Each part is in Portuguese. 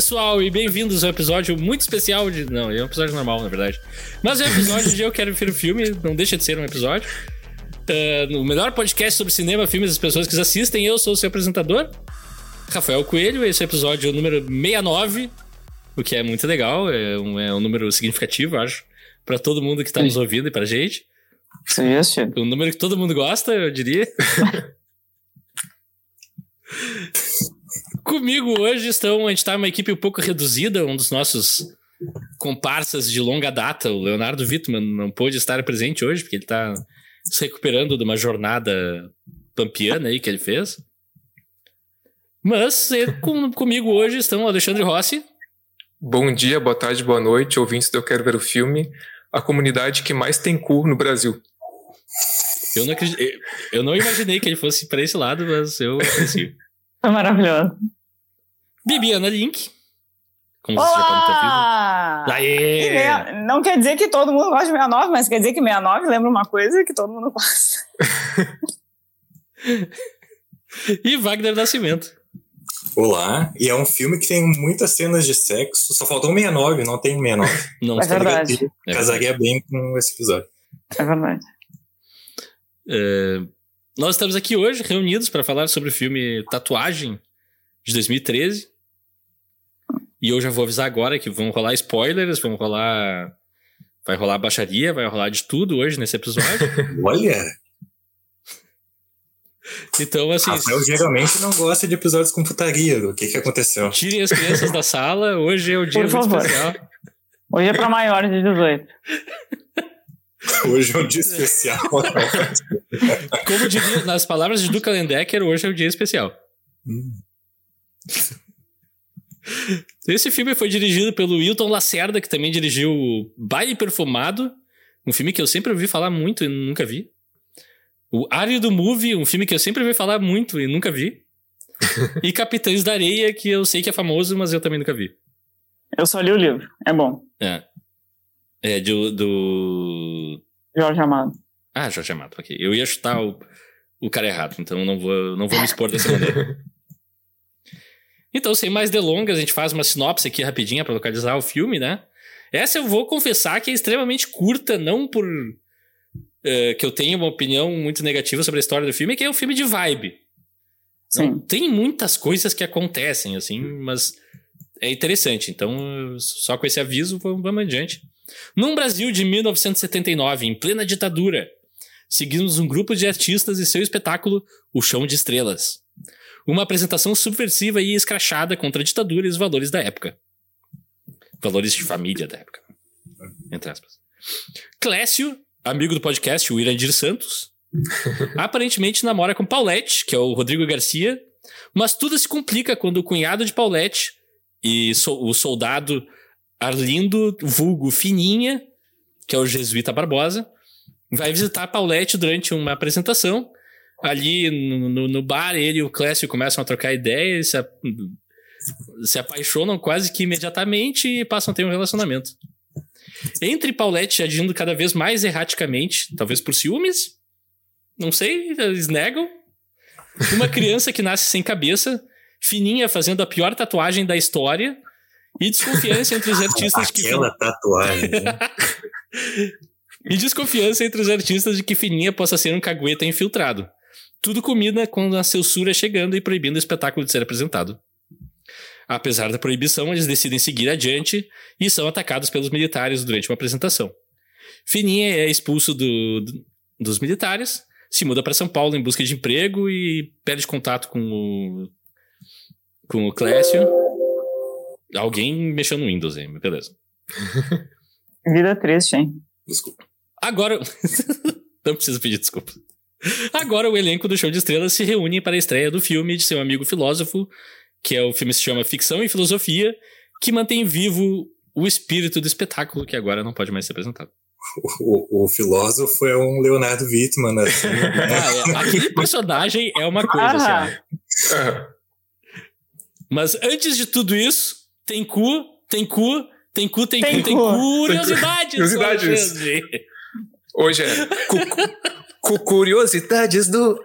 pessoal, e bem-vindos ao episódio muito especial de. Não, é um episódio normal, na verdade. Mas é um episódio de Eu Quero Ver o Filme, não deixa de ser um episódio. Uh, no melhor podcast sobre cinema, filmes e as pessoas que assistem, eu sou o seu apresentador, Rafael Coelho. Esse é o episódio número 69, o que é muito legal, é um, é um número significativo, acho, para todo mundo que tá nos ouvindo e pra gente. Sim, sim. Um número que todo mundo gosta, eu diria. Comigo hoje estão, a gente tá uma equipe um pouco reduzida, um dos nossos comparsas de longa data, o Leonardo Wittmann, não pôde estar presente hoje, porque ele tá se recuperando de uma jornada pampiana aí que ele fez. Mas com, comigo hoje estão o Alexandre Rossi. Bom dia, boa tarde, boa noite, ouvintes do Eu Quero Ver o Filme, a comunidade que mais tem cu no Brasil. Eu não, acredito, eu não imaginei que ele fosse para esse lado, mas eu aprecio. Foi maravilhoso. Bibiana Link. Como Olá! você já pode ter Aê! Não quer dizer que todo mundo gosta de 69, mas quer dizer que 69 lembra uma coisa que todo mundo gosta. e Wagner Nascimento. Olá, e é um filme que tem muitas cenas de sexo, só faltou 69, não tem 69. Não, é verdade. É casaria bem com esse episódio. É verdade. É, nós estamos aqui hoje reunidos para falar sobre o filme Tatuagem, de 2013. E eu já vou avisar agora que vão rolar spoilers, vão rolar. Vai rolar baixaria, vai rolar de tudo hoje nesse episódio. Olha! Então, assim. Rafael geralmente não gosta de episódios com putaria. O que, que aconteceu? Tirem as crianças da sala, hoje é o dia Por muito favor. especial. Hoje é para maiores de 18. Hoje é um dia especial. Como diria, nas palavras de Duca Lendecker, hoje é um dia especial. Hum. Esse filme foi dirigido pelo Wilton Lacerda, que também dirigiu Baile Perfumado, um filme que eu sempre ouvi falar muito e nunca vi. O Árido Movie, um filme que eu sempre ouvi falar muito e nunca vi. e Capitães da Areia, que eu sei que é famoso, mas eu também nunca vi. Eu só li o livro, é bom. É. É, do. do... Jorge Amado. Ah, Jorge Amado, ok. Eu ia chutar o, o cara errado, então não vou, não vou me expor dessa maneira. Então, sem mais delongas, a gente faz uma sinopse aqui rapidinha para localizar o filme, né? Essa eu vou confessar que é extremamente curta, não por uh, que eu tenha uma opinião muito negativa sobre a história do filme, que é um filme de vibe. Sim. Não, tem muitas coisas que acontecem, assim, mas é interessante. Então, só com esse aviso, vamos, vamos adiante. Num Brasil de 1979, em plena ditadura, seguimos um grupo de artistas e seu espetáculo O Chão de Estrelas uma apresentação subversiva e escrachada contra a ditadura e os valores da época. Valores de família da época. Entre aspas. Clécio, amigo do podcast, o Irandir Santos, aparentemente namora com Paulette, que é o Rodrigo Garcia, mas tudo se complica quando o cunhado de Paulette e so o soldado Arlindo, vulgo Fininha, que é o jesuíta Barbosa, vai visitar Paulette durante uma apresentação ali no, no, bar, ele e o Clécio começam a trocar ideias, se, a, se apaixonam quase que imediatamente e passam a ter um relacionamento. Entre Paulette agindo cada vez mais erraticamente, talvez por ciúmes, não sei, eles negam. Uma criança que nasce sem cabeça, fininha fazendo a pior tatuagem da história e desconfiança entre os artistas Aquela que. Aquela tatuagem. Né? e desconfiança entre os artistas de que Fininha possa ser um cagueta infiltrado. Tudo combina com a censura chegando e proibindo o espetáculo de ser apresentado. Apesar da proibição, eles decidem seguir adiante e são atacados pelos militares durante uma apresentação. Fininha é expulso do, do, dos militares, se muda para São Paulo em busca de emprego e perde contato com o, com o Clécio. Alguém mexeu no Windows aí, beleza. Vida triste, hein? Desculpa. Agora. Não precisa pedir desculpa. Agora o elenco do Show de Estrelas se reúne para a estreia do filme de seu amigo filósofo, que é o filme se chama Ficção e Filosofia, que mantém vivo o espírito do espetáculo que agora não pode mais ser apresentado. O, o, filósofo é um Leonardo Wittmann, né? ah, é, aquele personagem é uma coisa, assim. Mas antes de tudo isso, tem cu, tem cu, tem cu, tem, tem cu, tem curiosidades. Curiosidades. Hoje é cuco. Curiosidades do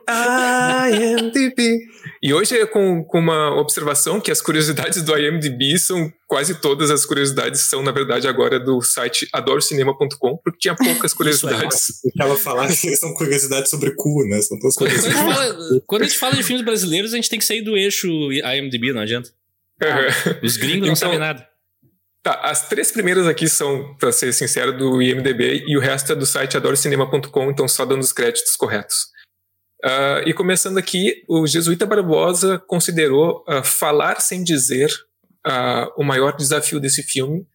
IMDb. E hoje é com, com uma observação que as curiosidades do IMDb são quase todas as curiosidades são, na verdade, agora do site adorocinema.com, porque tinha poucas curiosidades. ela falar que são curiosidades sobre cu, né? São todas quando, a fala, quando a gente fala de filmes brasileiros, a gente tem que sair do eixo IMDb, não adianta. Ah, os gringos então, não sabem nada. Tá, as três primeiras aqui são, para ser sincero, do IMDB e o resto é do site adorocinema.com, então só dando os créditos corretos. Uh, e começando aqui, o Jesuíta Barbosa considerou uh, falar sem dizer uh, o maior desafio desse filme,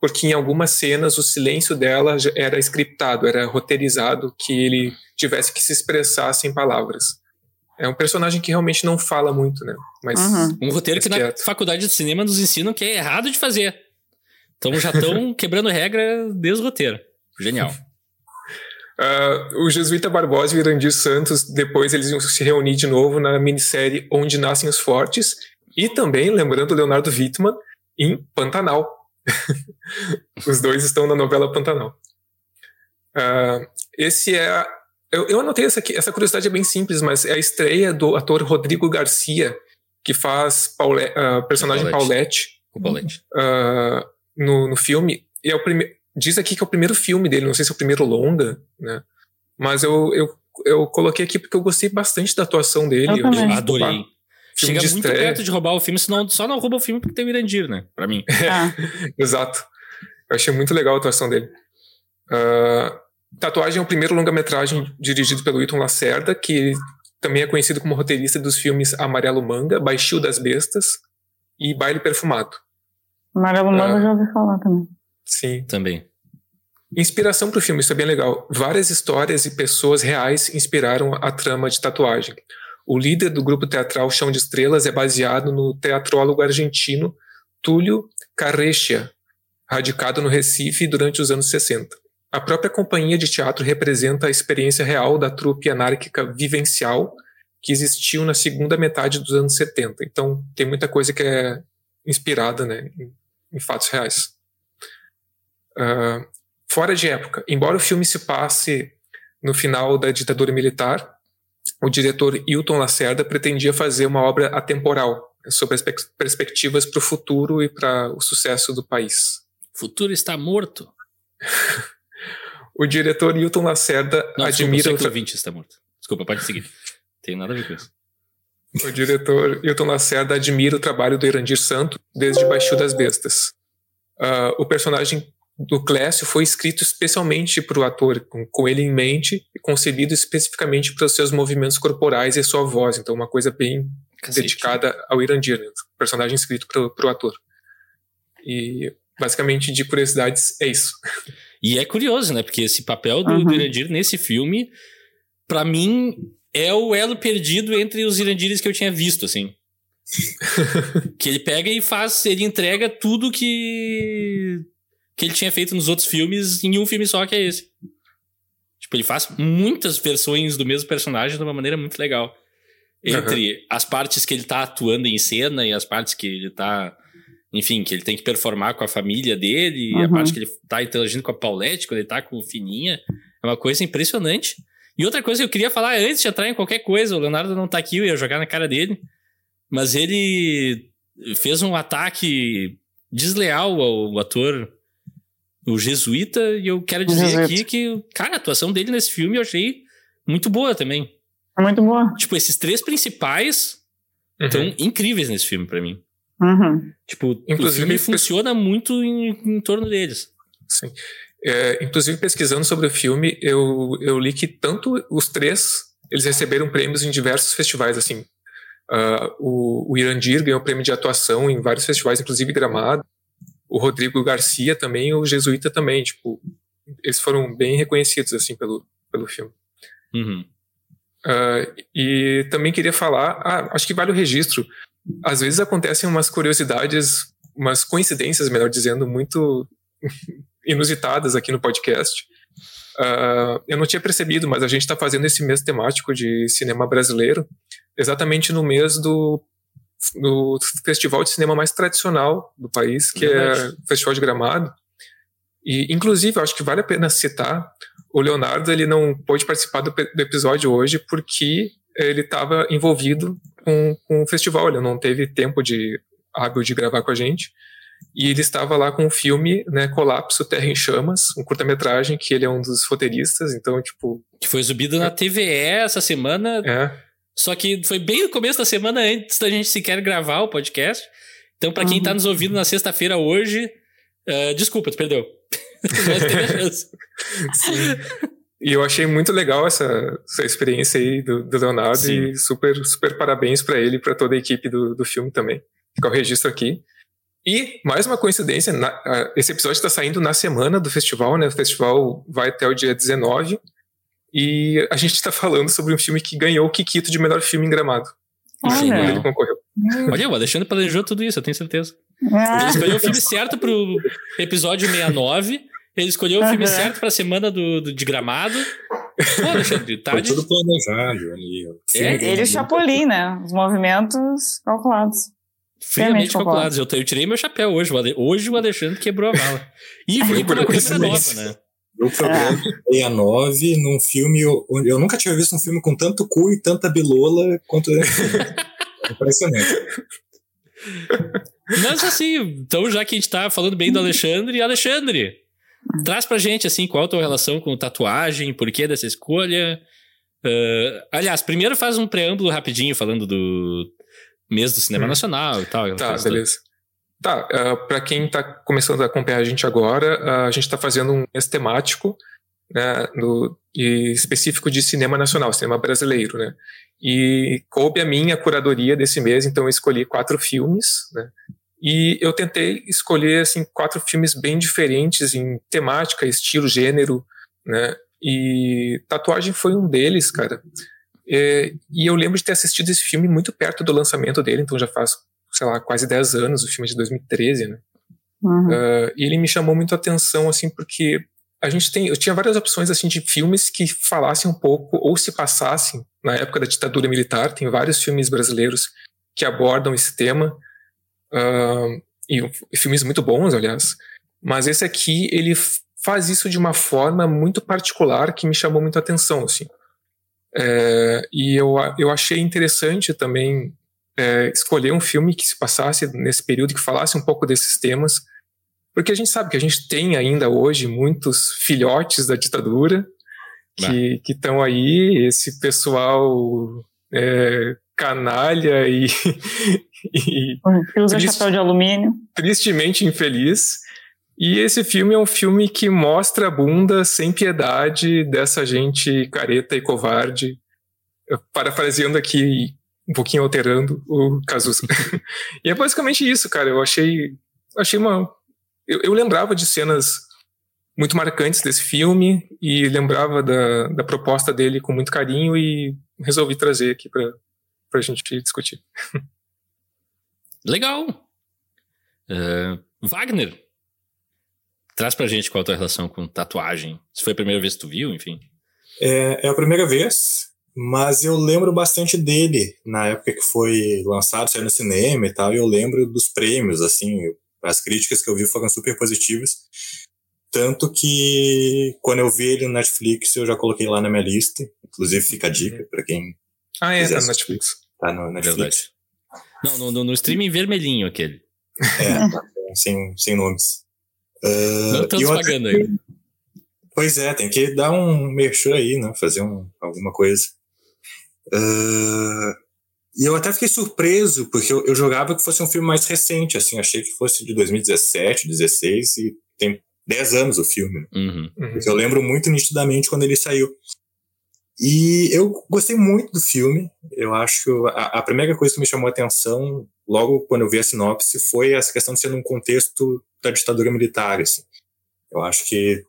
porque em algumas cenas o silêncio dela era scriptado, era roteirizado, que ele tivesse que se expressar sem palavras. É um personagem que realmente não fala muito, né? Mas uhum. Um roteiro que na faculdade de cinema nos ensinam que é errado de fazer. Então já estão quebrando regra desde o roteiro. Genial. Uh, o Jesuíta Barbosa e o Irandir Santos, depois eles iam se reunir de novo na minissérie Onde Nascem os Fortes, e também, lembrando Leonardo Wittmann, em Pantanal. os dois estão na novela Pantanal. Uh, esse é. Eu, eu anotei essa aqui, essa curiosidade é bem simples, mas é a estreia do ator Rodrigo Garcia, que faz Paule, uh, personagem Paulette. Paulette. Uh, no, no filme. E é o primeiro. Diz aqui que é o primeiro filme dele, não sei se é o primeiro longa, né? Mas eu, eu, eu coloquei aqui porque eu gostei bastante da atuação dele. Eu, eu adorei. Chega muito estreia. perto de roubar o filme, senão só não rouba o filme porque tem o Irandir, né? Pra mim. Ah. Exato. Eu achei muito legal a atuação dele. Uh, Tatuagem é o primeiro longa-metragem dirigido pelo Wilton Lacerda, que também é conhecido como roteirista dos filmes Amarelo Manga, Baixio das Bestas e Baile Perfumado. Amarelo Manga uh, já ouvi falar também. Sim. Também. Inspiração para o filme, isso é bem legal. Várias histórias e pessoas reais inspiraram a trama de tatuagem. O líder do grupo teatral Chão de Estrelas é baseado no teatrólogo argentino Túlio Carrechia, radicado no Recife durante os anos 60. A própria companhia de teatro representa a experiência real da trupe anárquica vivencial que existiu na segunda metade dos anos 70. Então, tem muita coisa que é inspirada né, em, fatos reais. Uh, fora de época, embora o filme se passe no final da ditadura militar, o diretor Hilton Lacerda pretendia fazer uma obra atemporal sobre as perspectivas para o futuro e para o sucesso do país. O futuro está morto. o diretor Hilton Lacerda Não, admira. Desculpa, o 20 está morto. Desculpa, pode seguir. Tem nada a ver com isso. O diretor Hilton Lacerda admira o trabalho do Irandir Santo desde Baixo das Bestas. Uh, o personagem do Clécio foi escrito especialmente para o ator, com, com, ele em mente, e concebido especificamente para os seus movimentos corporais e sua voz. Então, uma coisa bem Cacete. dedicada ao Irandir, né? personagem escrito para o ator. E, basicamente, de curiosidades, é isso. E é curioso, né? Porque esse papel do, uhum. do Irandir nesse filme, para mim, é o elo perdido entre os Irandires que eu tinha visto, assim. que ele pega e faz, ele entrega tudo que que ele tinha feito nos outros filmes em um filme só, que é esse. Tipo, ele faz muitas versões do mesmo personagem de uma maneira muito legal. Entre uhum. as partes que ele tá atuando em cena e as partes que ele tá. Enfim, que ele tem que performar com a família dele, uhum. e a parte que ele tá interagindo com a Paulette, quando ele tá com o Fininha. É uma coisa impressionante. E outra coisa que eu queria falar antes de entrar em qualquer coisa, o Leonardo não tá aqui, eu ia jogar na cara dele. Mas ele fez um ataque desleal ao ator o Jesuíta, e eu quero dizer aqui que, cara, a atuação dele nesse filme eu achei muito boa também. É muito boa. Tipo, esses três principais estão uhum. incríveis nesse filme para mim. Uhum. Tipo, Inclusive, o filme funciona muito em, em torno deles. Sim. É, inclusive, pesquisando sobre o filme, eu, eu li que tanto os três, eles receberam prêmios em diversos festivais, assim. Uh, o, o Irandir ganhou prêmio de atuação em vários festivais, inclusive Gramado o Rodrigo Garcia também, o Jesuíta também, tipo, eles foram bem reconhecidos, assim, pelo, pelo filme. Uhum. Uh, e também queria falar, ah, acho que vale o registro, às vezes acontecem umas curiosidades, umas coincidências, melhor dizendo, muito inusitadas aqui no podcast. Uh, eu não tinha percebido, mas a gente está fazendo esse mês temático de cinema brasileiro, exatamente no mês do no festival de cinema mais tradicional do país, que é, é o Festival de Gramado. E, inclusive, eu acho que vale a pena citar, o Leonardo ele não pôde participar do, do episódio hoje porque ele estava envolvido com, com o festival, ele não teve tempo de hábil de gravar com a gente. E ele estava lá com o filme, né, Colapso Terra em Chamas, um curta-metragem que ele é um dos roteiristas, então, tipo... Que foi exibido na TVE essa semana. É. Só que foi bem no começo da semana, antes da gente sequer gravar o podcast. Então, para quem tá nos ouvindo na sexta-feira hoje, uh, desculpa, tu perdeu. Mas teve a chance. Sim. E eu achei muito legal essa, essa experiência aí do, do Leonardo Sim. e super, super parabéns para ele e para toda a equipe do, do filme também. Fica o registro aqui. E, mais uma coincidência, na, uh, esse episódio está saindo na semana do festival, né? O festival vai até o dia 19. E a gente está falando sobre um filme que ganhou o Kikito de melhor filme em Gramado. Olha. Ele concorreu. Olha, o Alexandre planejou tudo isso, eu tenho certeza. Ah. Ele escolheu o filme certo pro episódio 69. Ele escolheu o filme certo pra semana do, do de gramado. Pô, Alexandre, tá Foi de... tudo planejado ali. É, ele e o Chapolin, né? Os movimentos calculados. Friamente calculados. Eu, eu, tirei meu chapéu hoje. Hoje o Alexandre quebrou a mala. E veio com uma câmera nova, né? O problema é 69 num filme onde eu nunca tinha visto um filme com tanto cu e tanta bilola quanto Impressionante. Mas assim, então já que a gente tá falando bem do Alexandre, Alexandre, traz pra gente assim, qual a tua relação com tatuagem, por que dessa escolha? Uh, aliás, primeiro faz um preâmbulo rapidinho falando do mês do cinema hum. nacional e tal. Tá, beleza. Tá, uh, pra quem tá começando a acompanhar a gente agora, uh, a gente tá fazendo um mês temático, né, no, específico de cinema nacional, cinema brasileiro, né? E coube a minha curadoria desse mês, então eu escolhi quatro filmes, né? E eu tentei escolher assim quatro filmes bem diferentes em temática, estilo, gênero, né? E Tatuagem foi um deles, cara. É, e eu lembro de ter assistido esse filme muito perto do lançamento dele, então já faz, sei lá, quase 10 anos, o filme é de 2013, né? Uhum. Uh, e ele me chamou muito a atenção, assim, porque a gente tem, eu tinha várias opções assim de filmes que falassem um pouco ou se passassem na época da ditadura militar. Tem vários filmes brasileiros que abordam esse tema uh, e, e, filmes muito bons, aliás. Mas esse aqui ele faz isso de uma forma muito particular que me chamou muito a atenção, assim. É, e eu, eu achei interessante também é, escolher um filme que se passasse nesse período que falasse um pouco desses temas porque a gente sabe que a gente tem ainda hoje muitos filhotes da ditadura que estão aí, esse pessoal é, canalha e, e que usa triste, chapéu de alumínio. Tristemente infeliz. E esse filme é um filme que mostra a bunda sem piedade dessa gente careta e covarde. Parafraseando aqui, um pouquinho alterando o Cazuza. e é basicamente isso, cara. Eu achei, achei uma eu, eu lembrava de cenas muito marcantes desse filme e lembrava da, da proposta dele com muito carinho e resolvi trazer aqui para a gente discutir. Legal! Uh, Wagner, traz pra gente qual a tua relação com tatuagem. Se foi a primeira vez que tu viu, enfim. É, é a primeira vez, mas eu lembro bastante dele na época que foi lançado, saiu no cinema e tal, e eu lembro dos prêmios, assim, as críticas que eu vi foram super positivas. Tanto que quando eu vi ele no Netflix, eu já coloquei lá na minha lista. Inclusive, fica a dica para quem. Ah, é, tá no Netflix. Tá no Netflix. Não, no, no, no, streaming vermelhinho aquele. É, tá, sem, sem nomes. Uh, Não estamos pagando aí. Pois é, tem que dar um merchan aí, né? Fazer um, alguma coisa. Uh, e eu até fiquei surpreso, porque eu, eu jogava que fosse um filme mais recente, assim, achei que fosse de 2017, 2016, e tem 10 anos o filme. Uhum. Uhum. Eu lembro muito nitidamente quando ele saiu. E eu gostei muito do filme. Eu acho que a, a, primeira coisa que me chamou a atenção, logo quando eu vi a sinopse, foi essa questão de ser num contexto da ditadura militar. Assim. Eu acho que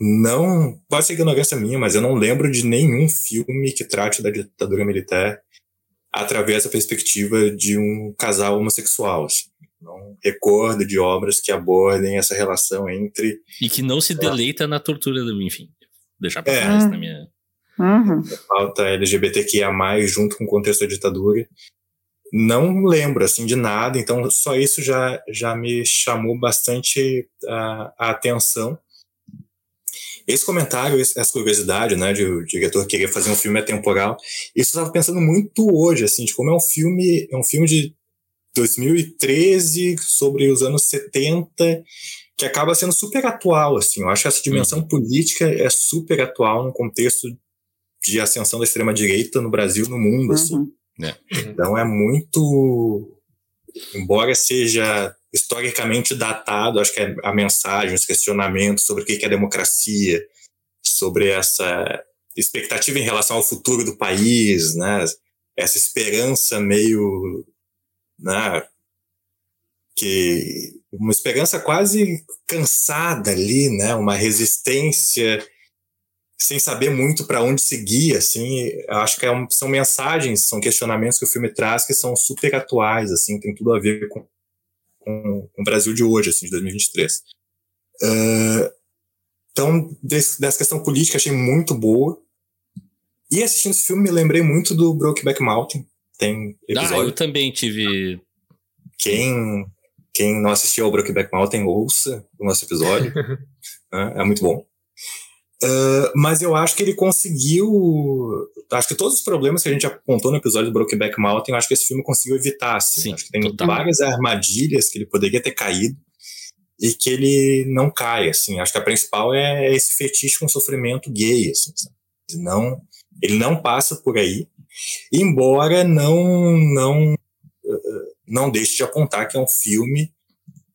não. Pode ser ignorância minha, mas eu não lembro de nenhum filme que trate da ditadura militar através da perspectiva de um casal homossexual. Assim. Não recordo de obras que abordem essa relação entre. E que não se deleita na tortura do. Enfim, deixar pra é. trás na minha. Uhum. Falta LGBTQIA, junto com o contexto da ditadura. Não lembro assim de nada, então só isso já, já me chamou bastante a, a atenção. Esse comentário, essa curiosidade, né, de o diretor querer fazer um filme atemporal, isso eu estava pensando muito hoje, assim, de como é um filme, é um filme de 2013 sobre os anos 70 que acaba sendo super atual, assim. Eu acho que essa dimensão uhum. política é super atual no contexto de ascensão da extrema direita no Brasil, no mundo, assim. uhum. assim. É. Então é muito, embora seja historicamente datado, acho que é a mensagem, os questionamentos sobre o que é democracia, sobre essa expectativa em relação ao futuro do país, né? Essa esperança meio, né? Que uma esperança quase cansada ali, né? Uma resistência sem saber muito para onde seguir, assim, acho que é um, são mensagens, são questionamentos que o filme traz que são super atuais, assim, tem tudo a ver com com, com o Brasil de hoje, assim, de 2023. Uh, então, desse, dessa questão política, achei muito boa. E assistindo esse filme, me lembrei muito do Brokeback Mountain. Tem episódio. Ah, eu também tive. Quem, quem não assistiu ao Brokeback Mountain, ouça o nosso episódio. é, é muito bom. Uh, mas eu acho que ele conseguiu. Acho que todos os problemas que a gente apontou no episódio do Brokeback Mountain, eu acho que esse filme conseguiu evitar. Assim. Sim, acho que tem total. várias armadilhas que ele poderia ter caído e que ele não cai. Assim. Acho que a principal é esse fetiche com sofrimento gay. Assim, não, ele não passa por aí, embora não, não, não deixe de apontar que é um filme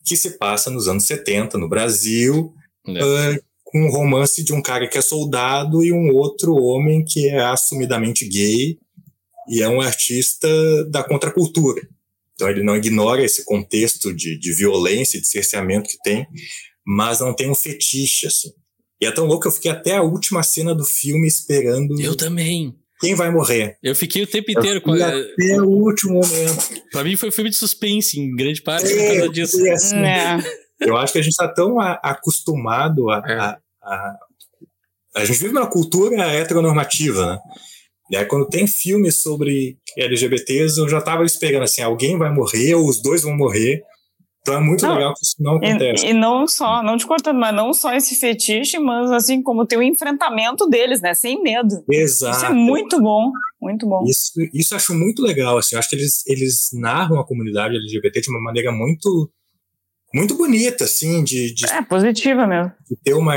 que se passa nos anos 70 no Brasil. É. Uh, com um romance de um cara que é soldado e um outro homem que é assumidamente gay e é um artista da contracultura. Então ele não ignora esse contexto de, de violência e de cerceamento que tem, mas não tem um fetiche, assim. E é tão louco que eu fiquei até a última cena do filme esperando. Eu também. Quem vai morrer? Eu fiquei o tempo inteiro com Até o último momento. pra mim foi um filme de suspense, em grande parte, é, por causa disso. É assim, é. Eu acho que a gente está tão a, acostumado a, é. a, a, a, gente vive uma cultura heteronormativa, né? E aí, quando tem filmes sobre LGBTs, eu já estava esperando assim, alguém vai morrer, ou os dois vão morrer. Então é muito não, legal que isso não acontece. E, e, não só, não te cortando, mas não só esse fetiche, mas assim como tem o enfrentamento deles, né? Sem medo. Exato. Isso é muito bom, muito bom. Isso, isso eu acho muito legal, assim. Eu acho que eles, eles narram a comunidade LGBT de uma maneira muito muito bonita, assim, de, de é positiva mesmo, de ter uma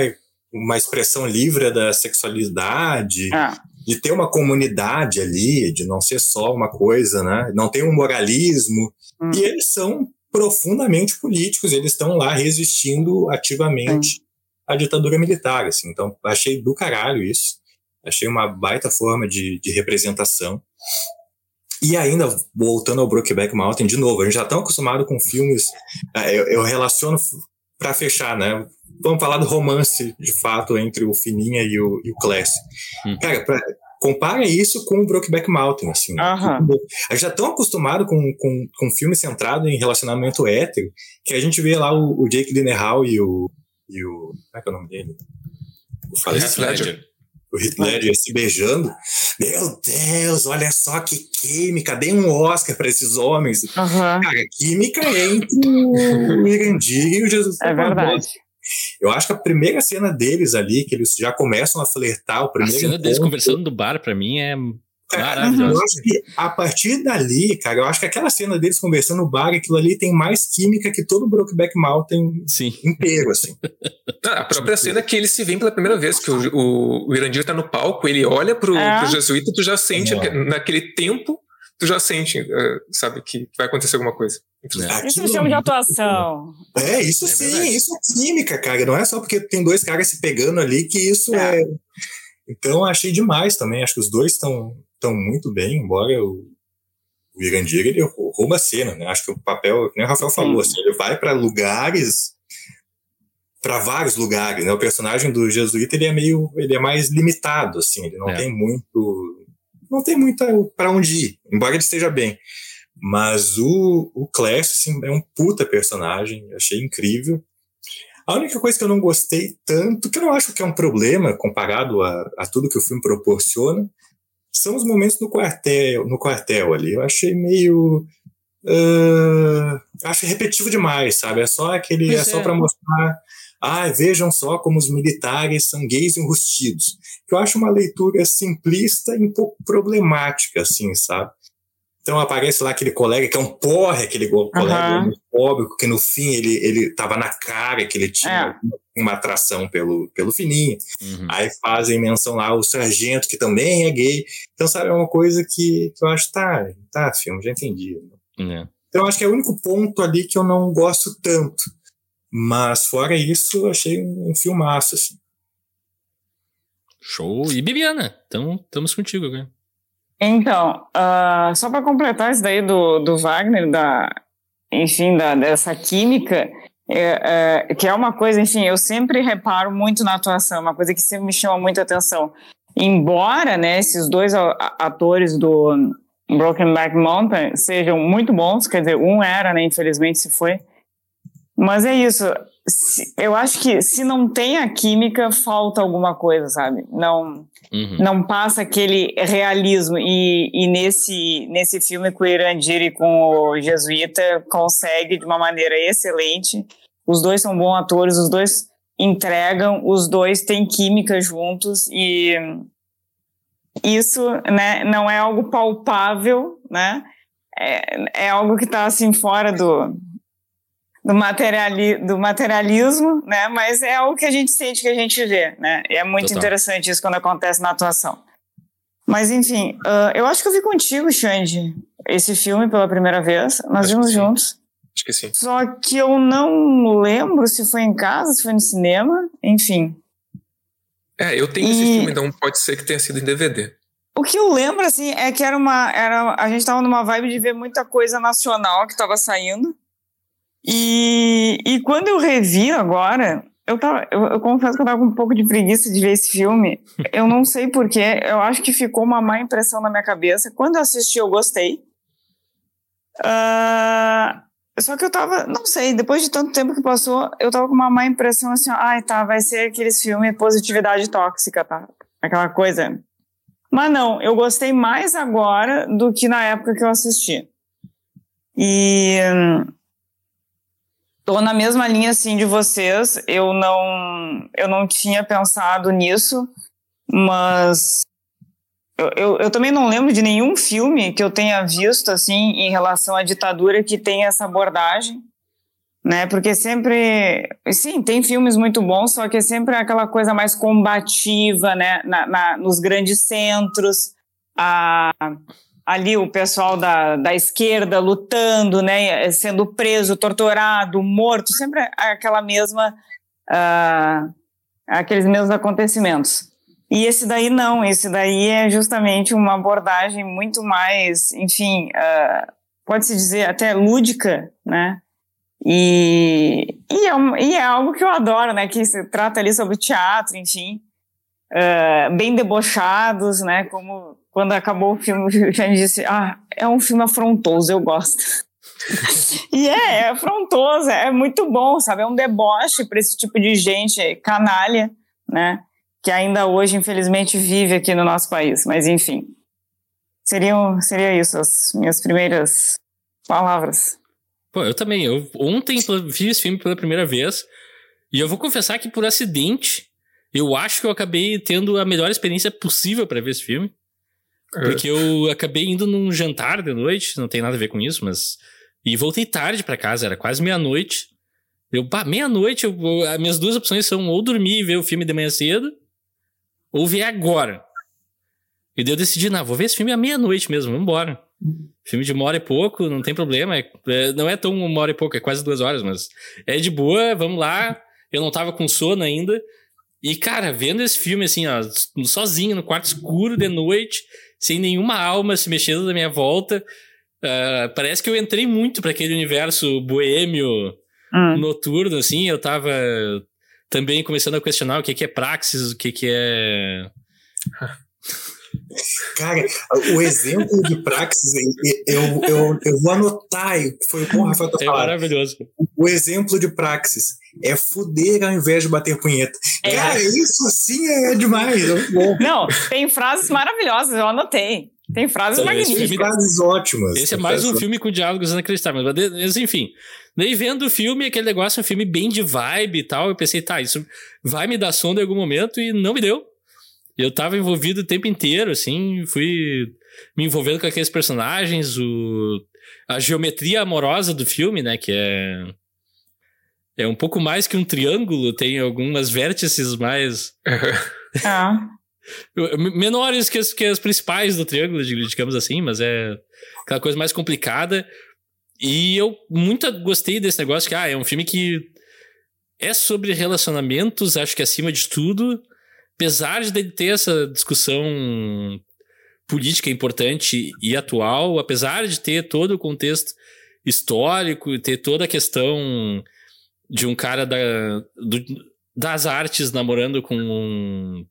uma expressão livre da sexualidade, ah. de ter uma comunidade ali, de não ser só uma coisa, né? Não tem um moralismo. Hum. E eles são profundamente políticos, eles estão lá resistindo ativamente hum. à ditadura militar, assim. Então, achei do caralho isso. Achei uma baita forma de, de representação. E ainda, voltando ao Brokeback Mountain, de novo, a gente já está acostumado com filmes. É, eu, eu relaciono, para fechar, né? Vamos falar do romance, de fato, entre o Fininha e o, e o Class. Hum. Cara, pra, compara isso com o Brokeback Mountain, assim. Né? A gente já tão acostumado com, com, com filme centrado em relacionamento hétero, que a gente vê lá o, o Jake Gyllenhaal e o, e o... Como é que é o nome dele? O falecido Ledger. O Heath Ledger se beijando. Meu Deus, olha só que química. Dei um Oscar para esses homens. Uhum. Cara, química entre o Irandir e o Jesus. É verdade. Eu acho que a primeira cena deles ali, que eles já começam a flertar, o primeiro. A cena encontro, deles conversando no bar, para mim, é maravilhoso. Eu acho que a partir dali, cara, eu acho que aquela cena deles conversando no bar, aquilo ali tem mais química que todo o Brokeback Mountain Sim. inteiro, assim. Ah, a própria cena que eles se veem pela primeira vez, que o, o, o Irandir tá no palco, ele olha pro, é. pro jesuíta, tu já sente é. naquele tempo tu já sente, uh, sabe, que vai acontecer alguma coisa. É. Isso chama de atuação. É, isso é sim, verdade. isso é química, cara. Não é só porque tem dois caras se pegando ali que isso é. é... Então achei demais também. Acho que os dois estão tão muito bem, embora o, o Irandir ele rouba a cena, né? Acho que o papel, nem o Rafael falou, assim, ele vai para lugares para vários lugares, né? O personagem do jesuíta ele é meio, ele é mais limitado, assim, ele não é. tem muito não tem muito para onde ir, embora ele esteja bem. Mas o, o Clash, assim, é um puta personagem, achei incrível. A única coisa que eu não gostei tanto, que eu não acho que é um problema comparado a, a tudo que o filme proporciona, são os momentos no quartel, no quartel ali. Eu achei meio. Uh, acho repetitivo demais, sabe? É só aquele. Pois é só para mostrar. Ah, vejam só como os militares são gays enrustidos. Que eu acho uma leitura simplista e um pouco problemática, assim, sabe? Então aparece lá aquele colega que é um porre, aquele colega uhum. pobre, que no fim ele, ele tava na cara que ele tinha é. uma atração pelo, pelo fininho. Uhum. Aí fazem menção lá o sargento, que também é gay. Então, sabe, é uma coisa que, que eu acho, tá, tá, filme, já entendi. É. Então, acho que é o único ponto ali que eu não gosto tanto. Mas, fora isso, achei um, um filmaço, assim. Show! E Bibiana, então estamos contigo agora. Então, uh, só para completar isso daí do, do Wagner, da, enfim, da, dessa química, é, é, que é uma coisa, enfim, eu sempre reparo muito na atuação, uma coisa que sempre me chama muita atenção. Embora, né, esses dois atores do Broken Back Mountain sejam muito bons, quer dizer, um era, né, infelizmente se foi, mas é isso, eu acho que se não tem a química, falta alguma coisa, sabe? Não uhum. não passa aquele realismo. E, e nesse, nesse filme com o Irandir e com o Jesuíta consegue de uma maneira excelente. Os dois são bons atores, os dois entregam, os dois têm química juntos e isso né, não é algo palpável, né? É, é algo que está assim fora do, do, materiali do materialismo, né? Mas é algo que a gente sente, que a gente vê, né? E é muito Total. interessante isso quando acontece na atuação. Mas enfim, uh, eu acho que eu vi contigo, Xande, esse filme pela primeira vez. Nós acho vimos juntos. Acho que sim. Só que eu não lembro se foi em casa, se foi no cinema, enfim. É, eu tenho e... esse filme, então pode ser que tenha sido em DVD. O que eu lembro, assim, é que era uma. Era, a gente tava numa vibe de ver muita coisa nacional que tava saindo. E, e quando eu revi agora, eu, tava, eu, eu, confesso que eu tava com um pouco de preguiça de ver esse filme. Eu não sei porquê, eu acho que ficou uma má impressão na minha cabeça. Quando eu assisti, eu gostei. Uh, só que eu tava, não sei, depois de tanto tempo que passou, eu tava com uma má impressão assim, ai ah, tá, vai ser aqueles filmes positividade tóxica, tá? Aquela coisa. Mas não, eu gostei mais agora do que na época que eu assisti. E Tô na mesma linha assim de vocês. Eu não, eu não tinha pensado nisso, mas eu, eu, eu, também não lembro de nenhum filme que eu tenha visto assim em relação à ditadura que tenha essa abordagem, né? Porque sempre, sim, tem filmes muito bons, só que é sempre aquela coisa mais combativa, né? Na, na nos grandes centros, a ali o pessoal da, da esquerda lutando, né, sendo preso, torturado, morto, sempre aquela mesma, uh, aqueles mesmos acontecimentos. E esse daí não, esse daí é justamente uma abordagem muito mais, enfim, uh, pode-se dizer até lúdica, né, e, e, é, e é algo que eu adoro, né, que se trata ali sobre teatro, enfim, uh, bem debochados, né, como quando acabou o filme, o Jane disse: Ah, é um filme afrontoso, eu gosto. e é, é afrontoso, é muito bom, sabe? É um deboche para esse tipo de gente canalha, né? Que ainda hoje, infelizmente, vive aqui no nosso país. Mas, enfim, seria, seria isso, as minhas primeiras palavras. Pô, eu também. Eu ontem vi esse filme pela primeira vez. E eu vou confessar que, por acidente, eu acho que eu acabei tendo a melhor experiência possível para ver esse filme. Porque eu acabei indo num jantar de noite, não tem nada a ver com isso, mas. E voltei tarde para casa, era quase meia-noite. Eu, pá, meia-noite, as minhas duas opções são ou dormir e ver o filme de manhã cedo, ou ver agora. E daí eu decidi, não, vou ver esse filme à meia-noite mesmo, vambora. Filme de uma hora e pouco, não tem problema. É, é, não é tão uma hora e pouco, é quase duas horas, mas é de boa, vamos lá. Eu não tava com sono ainda. E, cara, vendo esse filme assim, ó, sozinho, no quarto escuro de noite, sem nenhuma alma se mexendo na minha volta. Uh, parece que eu entrei muito para aquele universo boêmio hum. noturno, assim. Eu tava também começando a questionar o que, que é praxis, o que, que é. Cara, o exemplo de praxis, eu, eu, eu vou anotar, foi bom, Rafael, tá É maravilhoso. O exemplo de praxis é fuder ao invés de bater punheta. É. Cara, isso assim é demais. É Não, tem frases maravilhosas, eu anotei. Tem frases então, magníficas. Tem frases ótimas. Esse é mais um filme com diálogos inacreditáveis. Mas, enfim, daí vendo o filme, aquele negócio, um filme bem de vibe e tal, eu pensei, tá, isso vai me dar sono em algum momento e não me deu. Eu tava envolvido o tempo inteiro, assim, fui me envolvendo com aqueles personagens, o, a geometria amorosa do filme, né, que é é um pouco mais que um triângulo, tem algumas vértices mais ah. menores que as, que as principais do triângulo, digamos assim, mas é aquela coisa mais complicada. E eu muito gostei desse negócio que ah, é um filme que é sobre relacionamentos, acho que acima de tudo, apesar de ter essa discussão política importante e atual, apesar de ter todo o contexto histórico, ter toda a questão de um cara da, do, das artes namorando com um,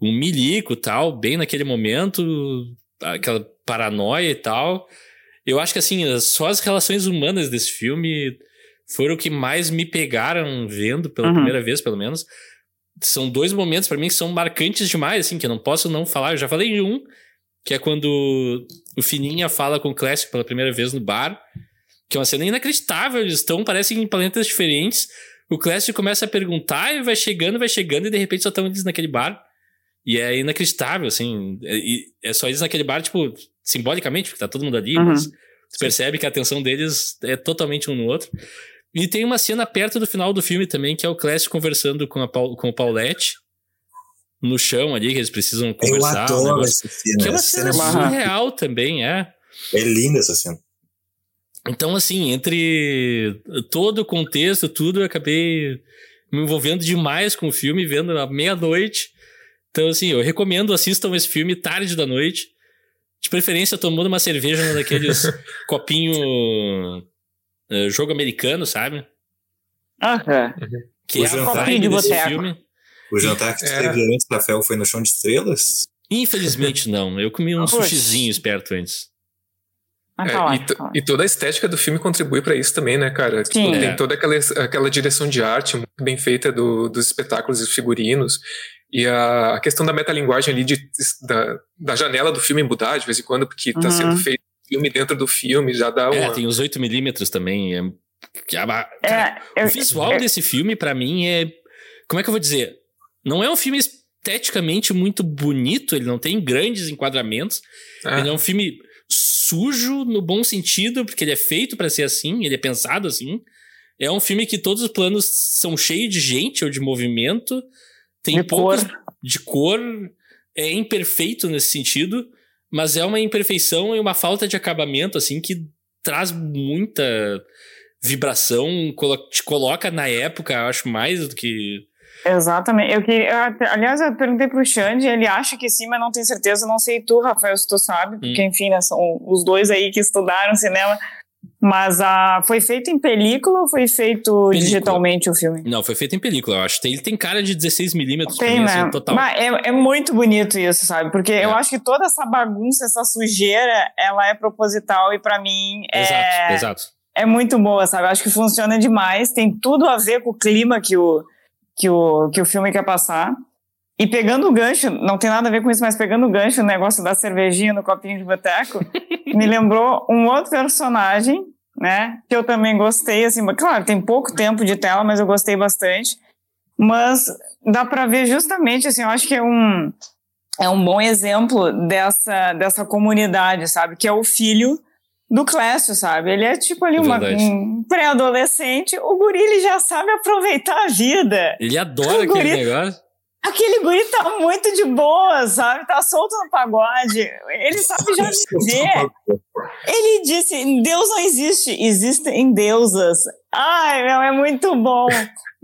um milico tal, bem naquele momento, aquela paranoia e tal. Eu acho que assim, só as relações humanas desse filme foram o que mais me pegaram vendo pela uhum. primeira vez, pelo menos são dois momentos para mim que são marcantes demais, assim, que eu não posso não falar. Eu já falei de um, que é quando o Fininha fala com o Classic pela primeira vez no bar, que é uma cena inacreditável. Eles estão, parecem em planetas diferentes. O Classic começa a perguntar e vai chegando, vai chegando, e de repente só estão eles naquele bar. E é inacreditável, assim. É, é só eles naquele bar, tipo, simbolicamente, porque tá todo mundo ali, uhum. mas você percebe que a atenção deles é totalmente um no outro. E tem uma cena perto do final do filme também, que é o Clash conversando com, a Paul, com o Paulette no chão ali, que eles precisam conversar. Eu adoro um essa cena. Que é uma cena, cena surreal também, é. É linda essa cena. Então, assim, entre todo o contexto, tudo, eu acabei me envolvendo demais com o filme, vendo à meia-noite. Então, assim, eu recomendo assistam esse filme tarde da noite. De preferência, tomando uma cerveja daqueles copinho uh, jogo americano, sabe? Aham. Que o é jantar, a vibe desse filme. O jantar que tu é. teve antes, Rafael, foi no Chão de Estrelas? Infelizmente não. Eu comi um sushizinho esperto antes. Ah, tá é, e, e, toda a estética do filme contribui para isso também, né, cara? Tipo, Sim. tem é. toda aquela, aquela direção de arte muito bem feita do, dos espetáculos e figurinos. E a, a questão da metalinguagem ali de, da, da janela do filme mudar de vez em quando, porque está uhum. sendo feito filme dentro do filme, já dá É, tem os 8mm também. É, cara, é, o visual eu, desse filme, para mim, é. Como é que eu vou dizer? Não é um filme esteticamente muito bonito, ele não tem grandes enquadramentos. É. Ele é um filme sujo no bom sentido, porque ele é feito para ser assim, ele é pensado assim. É um filme que todos os planos são cheios de gente ou de movimento, tem de poucos cor. de cor, é imperfeito nesse sentido mas é uma imperfeição e uma falta de acabamento, assim, que traz muita vibração, te coloca na época, eu acho, mais do que. Exatamente. Eu queria, aliás, eu perguntei pro Xande, ele acha que sim, mas não tenho certeza. Não sei tu, Rafael, se tu sabe, porque, hum. enfim, né, são os dois aí que estudaram cinema. Mas a, foi feito em película ou foi feito película. digitalmente o filme? Não, foi feito em película, eu acho. Ele tem cara de 16mm tem, mim, assim, né? assim, total. Mas é, é, muito bonito isso, sabe? Porque é. eu acho que toda essa bagunça, essa sujeira, ela é proposital e para mim é... Exato, exato. É muito boa, sabe? Eu acho que funciona demais, tem tudo a ver com o clima que o, que o, que o filme quer passar. E pegando o gancho, não tem nada a ver com isso, mas pegando o gancho, o negócio da cervejinha no copinho de boteco, me lembrou um outro personagem né? Que eu também gostei, assim, claro, tem pouco tempo de tela, mas eu gostei bastante. Mas dá para ver justamente, assim, eu acho que é um, é um bom exemplo dessa, dessa comunidade, sabe? Que é o filho do Clécio, sabe? Ele é tipo ali uma, um pré-adolescente. O guri, ele já sabe aproveitar a vida. Ele adora aquele guri, negócio. Aquele guri tá muito de boa, sabe? Tá solto no pagode. Ele sabe já viver. Ele disse: Deus não existe, existem deusas. Ai, meu, é muito bom.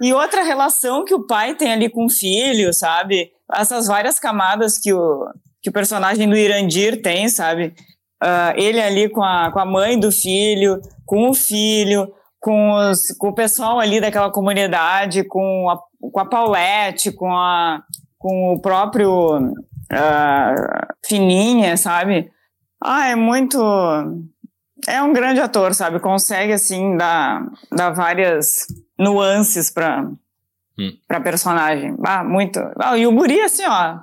E outra relação que o pai tem ali com o filho, sabe? Essas várias camadas que o, que o personagem do Irandir tem, sabe? Uh, ele ali com a, com a mãe do filho, com o filho, com, os, com o pessoal ali daquela comunidade, com a, com a Paulette, com, a, com o próprio uh, Fininha, sabe? Ah, é muito. É um grande ator, sabe? Consegue, assim, dar, dar várias nuances pra, Hum. pra personagem. Ah, muito. Ah, e o guri, assim, ó,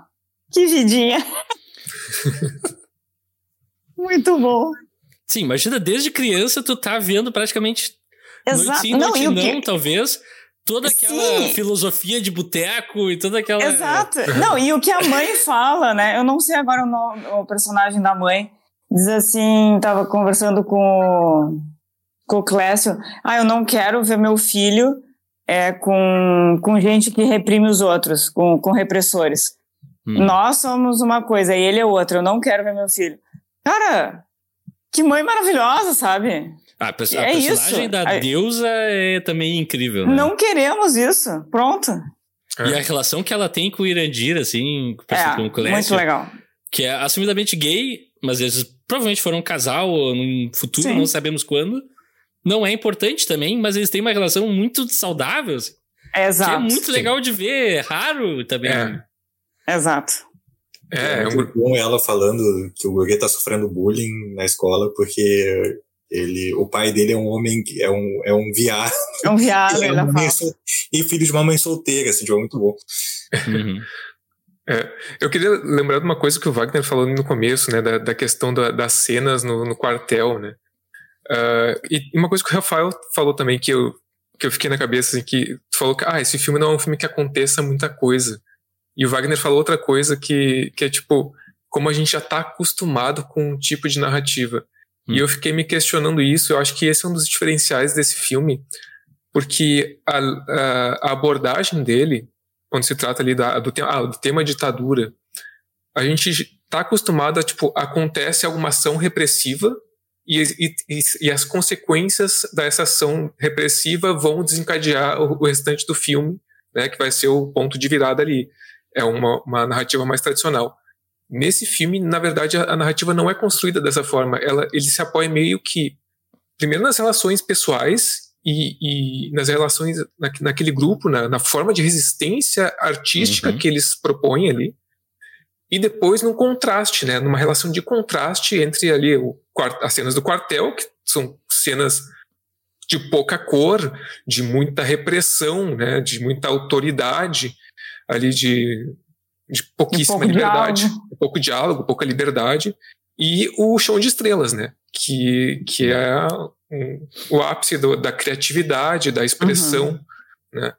que vidinha. muito bom. Sim, imagina, desde criança tu tá vendo praticamente noite Exato. sim, Não, noite e o não, que... talvez. Toda aquela Sim. filosofia de boteco e toda aquela... Exato. Não, e o que a mãe fala, né? Eu não sei agora o, nome, o personagem da mãe. Diz assim, tava conversando com, o- com o Clécio. Ah, eu não quero ver meu filho é, com, com gente que reprime os outros, com, com repressores. Hum. Nós somos uma coisa e ele é outra. Eu não quero ver meu filho. Cara, que mãe maravilhosa, sabe? Ah, a perso- É a personagem isso. da Aí- deusa é também incrível, né? Não queremos isso. Pronto. E a relação que ela tem com o Irandir, assim, com, É, com o Clécio, muito legal. que é assumidamente gay, mas eles provavelmente foram um casal num futuro, Sim. não sabemos quando. Não é importante também, mas eles têm uma relação muito saudável, assim, que é Exato. muito legal de ver, é raro também. É. Exato. É, é muito bom ela falando que o Gurguê tá sofrendo bullying na escola porque ele, o pai dele é um homem, é um, é um viado É um viado, e, é ela uma fala. sol- e filho de uma mãe solteira, assim, tipo, é muito bom. Uhum. Eu queria lembrar de uma coisa que o Wagner falou no começo, né, da, da questão da- das cenas no, no quartel, né. Ah, e uma coisa que o Rafael falou também que eu, que eu fiquei na cabeça, assim, que tu falou que ah, esse filme não é um filme que aconteça muita coisa. E o Wagner falou outra coisa que, que é tipo, como a gente já tá acostumado com um tipo de narrativa. Hum. E eu fiquei me questionando isso, eu acho que esse é um dos diferenciais desse filme, porque a, a, a abordagem dele, quando se trata ali da, do, tema, ah, do tema ditadura, a gente está acostumado a, tipo, acontece alguma ação repressiva e, e, e, e as consequências dessa ação repressiva vão desencadear o, o restante do filme, né, que vai ser o ponto de virada ali. É uma, uma narrativa mais tradicional. Nesse filme, na verdade, a, a narrativa não é construída dessa forma. Ela, ele se apoia meio que, primeiro nas relações pessoais e, e nas relações na, naquele grupo, na, na, forma de resistência artística Uhum. que eles propõem ali, e depois num contraste, né, numa relação de contraste entre ali o, as cenas do quartel, que são cenas de pouca cor, de muita repressão, né, de muita autoridade, ali de, de pouquíssima liberdade, diálogo. pouco diálogo, pouca liberdade, e o Chão de Estrelas, né, que, que é um, o ápice do- da criatividade, da expressão, né,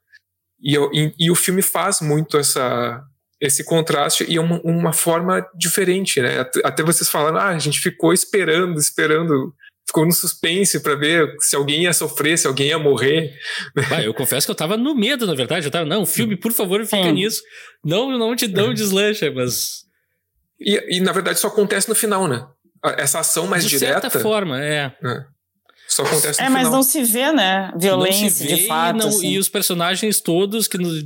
e, eu- e- e o filme faz muito essa esse contraste e é uma, uma forma diferente, né? Até- Até vocês falaram, ah, a gente ficou esperando, esperando, ficou no suspense para ver se alguém ia sofrer, se alguém ia morrer. Bah, eu confesso que eu tava no medo, na verdade. Eu tava, não, filme, por favor, fica Sim. nisso. Não, não te não deslancha, mas. E, e, na verdade só acontece no final, né? Essa ação mais de direta certa forma, é. só acontece no É, mas final. não se vê, né? Violência, não se vê de fato. e, não- assim. e os personagens todos que, no-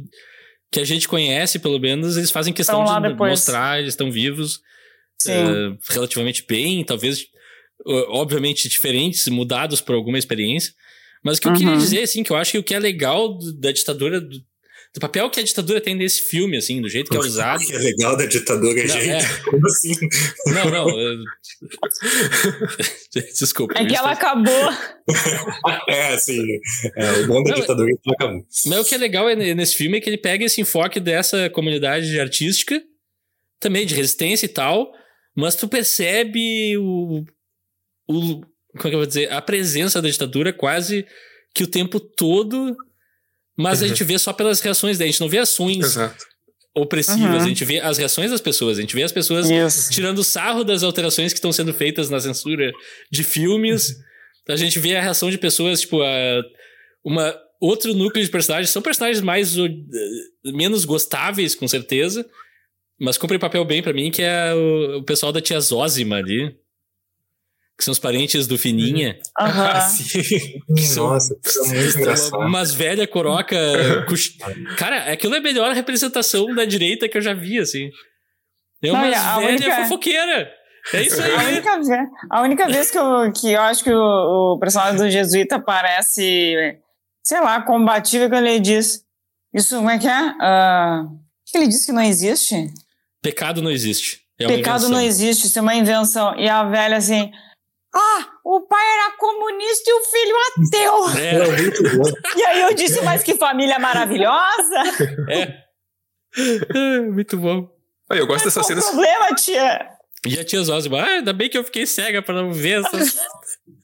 que a gente conhece, pelo menos, eles fazem questão de depois. mostrar, eles estão vivos Sim. eh, relativamente bem, talvez, obviamente, diferentes, mudados por alguma experiência. Mas o que eu queria Uhum. dizer, assim, que eu acho que o que é legal da ditadura, do, do papel que a ditadura tem nesse filme, assim, do jeito que é usado. O que é legal da ditadura, Não, gente. é. Como assim? Não, não. eu- Desculpa. É que ela estou- acabou. É, assim, é, o bom da Não, ditadura é que não acabou. Mas o que é legal é ne- nesse filme é que ele pega esse enfoque dessa comunidade artística, também de resistência e tal, mas tu percebe o. o como é que eu vou dizer? A presença da ditadura quase que o tempo todo, mas a Uhum. gente vê só pelas reações dela. A gente não vê ações Exato. opressivas, Uhum. a gente vê as reações das pessoas, a gente vê as pessoas Isso. tirando sarro das alterações que estão sendo feitas na censura de filmes. A gente vê a reação de pessoas, tipo, a, uma outro núcleo de personagens. São personagens mais o- menos gostáveis, com certeza. Mas cumpre papel bem pra mim, que é o, o pessoal da tia Zózima ali. Que são os parentes do Fininha. Aham. Ah, sim. são- Nossa, isso é muito engraçado. Uma, umas velha coroca. cux- Cara, aquilo é a melhor representação da direita que eu já vi, assim. É uma a velha única- fofoqueira. É isso A aí. única, vez, a única vez que eu, que eu acho que o, o personagem do Jesuíta parece, sei lá, combativo é quando ele diz. Isso, como é que é? O que ele diz que não existe? Pecado não existe. É Pecado invenção. não existe, isso é uma invenção. E a velha assim. Ah, o pai era comunista e o filho ateu. É, É muito bom. E aí eu disse, mas que família maravilhosa. é. É, Muito bom. Eu gosto dessa Qual cena. o problema, tia? E a tia Zosima, ah, ainda bem que eu fiquei cega pra não ver essas.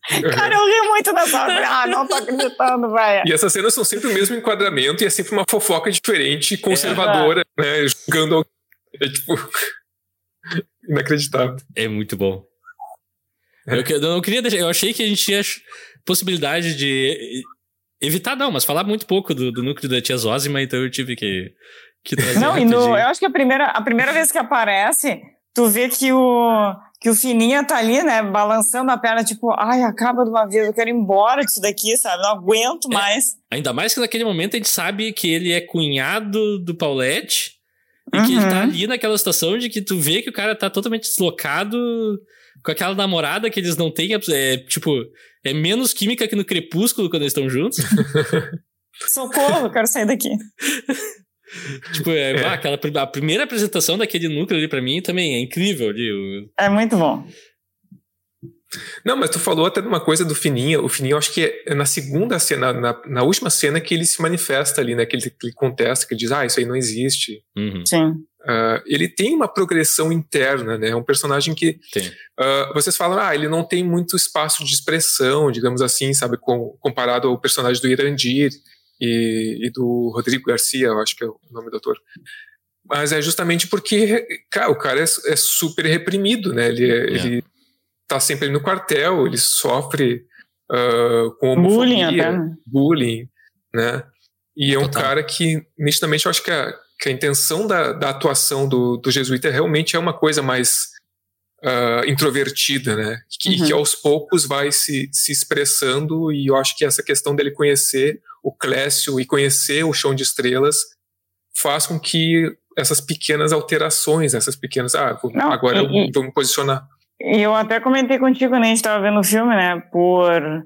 Cara, eu ri muito dessa. Ah, não tô acreditando, velho. E essas cenas são sempre o mesmo enquadramento e é sempre uma fofoca diferente, conservadora, né? Julgando alguém. É tipo. Inacreditável. É muito bom. Eu, eu não queria deixar. Eu achei que a gente tinha possibilidade de evitar, não, mas falar muito pouco do, do núcleo da tia Zosima, então eu tive que, que trazer. Não, e no, eu acho que a primeira, a primeira vez que aparece, tu vê que o, que o Fininha tá ali, né, balançando a perna, tipo, ai, acaba de uma vez, eu quero ir embora disso daqui, sabe? Não aguento mais. Ainda mais que naquele momento a gente sabe que ele é cunhado do Paulette e que ele Uhum. tá ali naquela situação de que tu vê que o cara tá totalmente deslocado com aquela namorada que eles não têm. É, tipo, é menos química que no Crepúsculo quando eles estão juntos. Socorro, eu quero sair daqui. tipo, é, ah, aquela, a primeira apresentação daquele núcleo ali pra mim também é incrível. Ali, É muito bom. Não, mas tu falou até de uma coisa do Fininho. O Fininho, eu acho que é na segunda cena, na, na última cena, que ele se manifesta ali, né? Que ele, que ele contesta, que ele diz, ah, isso aí não existe. Uhum, Sim. Ah, ele tem uma progressão interna, né? É um personagem que tem. ah, vocês falam, ah, ele não tem muito espaço de expressão, digamos assim, sabe, com- comparado ao personagem do Irandir e, e do Rodrigo Garcia, eu acho que é o nome do autor. Mas é justamente porque cara, o cara é, é super reprimido, né? Ele, é- ele tá sempre no quartel, ele sofre ah, com Bullying até. né? bullying, né? E é um Total. cara que, nitidamente, eu acho que a, que a intenção da, da atuação do, do jesuíta realmente é uma coisa mais ah, introvertida, né? Que, Uhum. que aos poucos vai se, se expressando, e eu acho que essa questão dele conhecer o Clécio e conhecer o Chão de Estrelas faz com que essas pequenas alterações, essas pequenas. Ah, Não, agora eu e- e- vou me posicionar. E eu até comentei contigo quando a gente estava vendo o filme, né? Por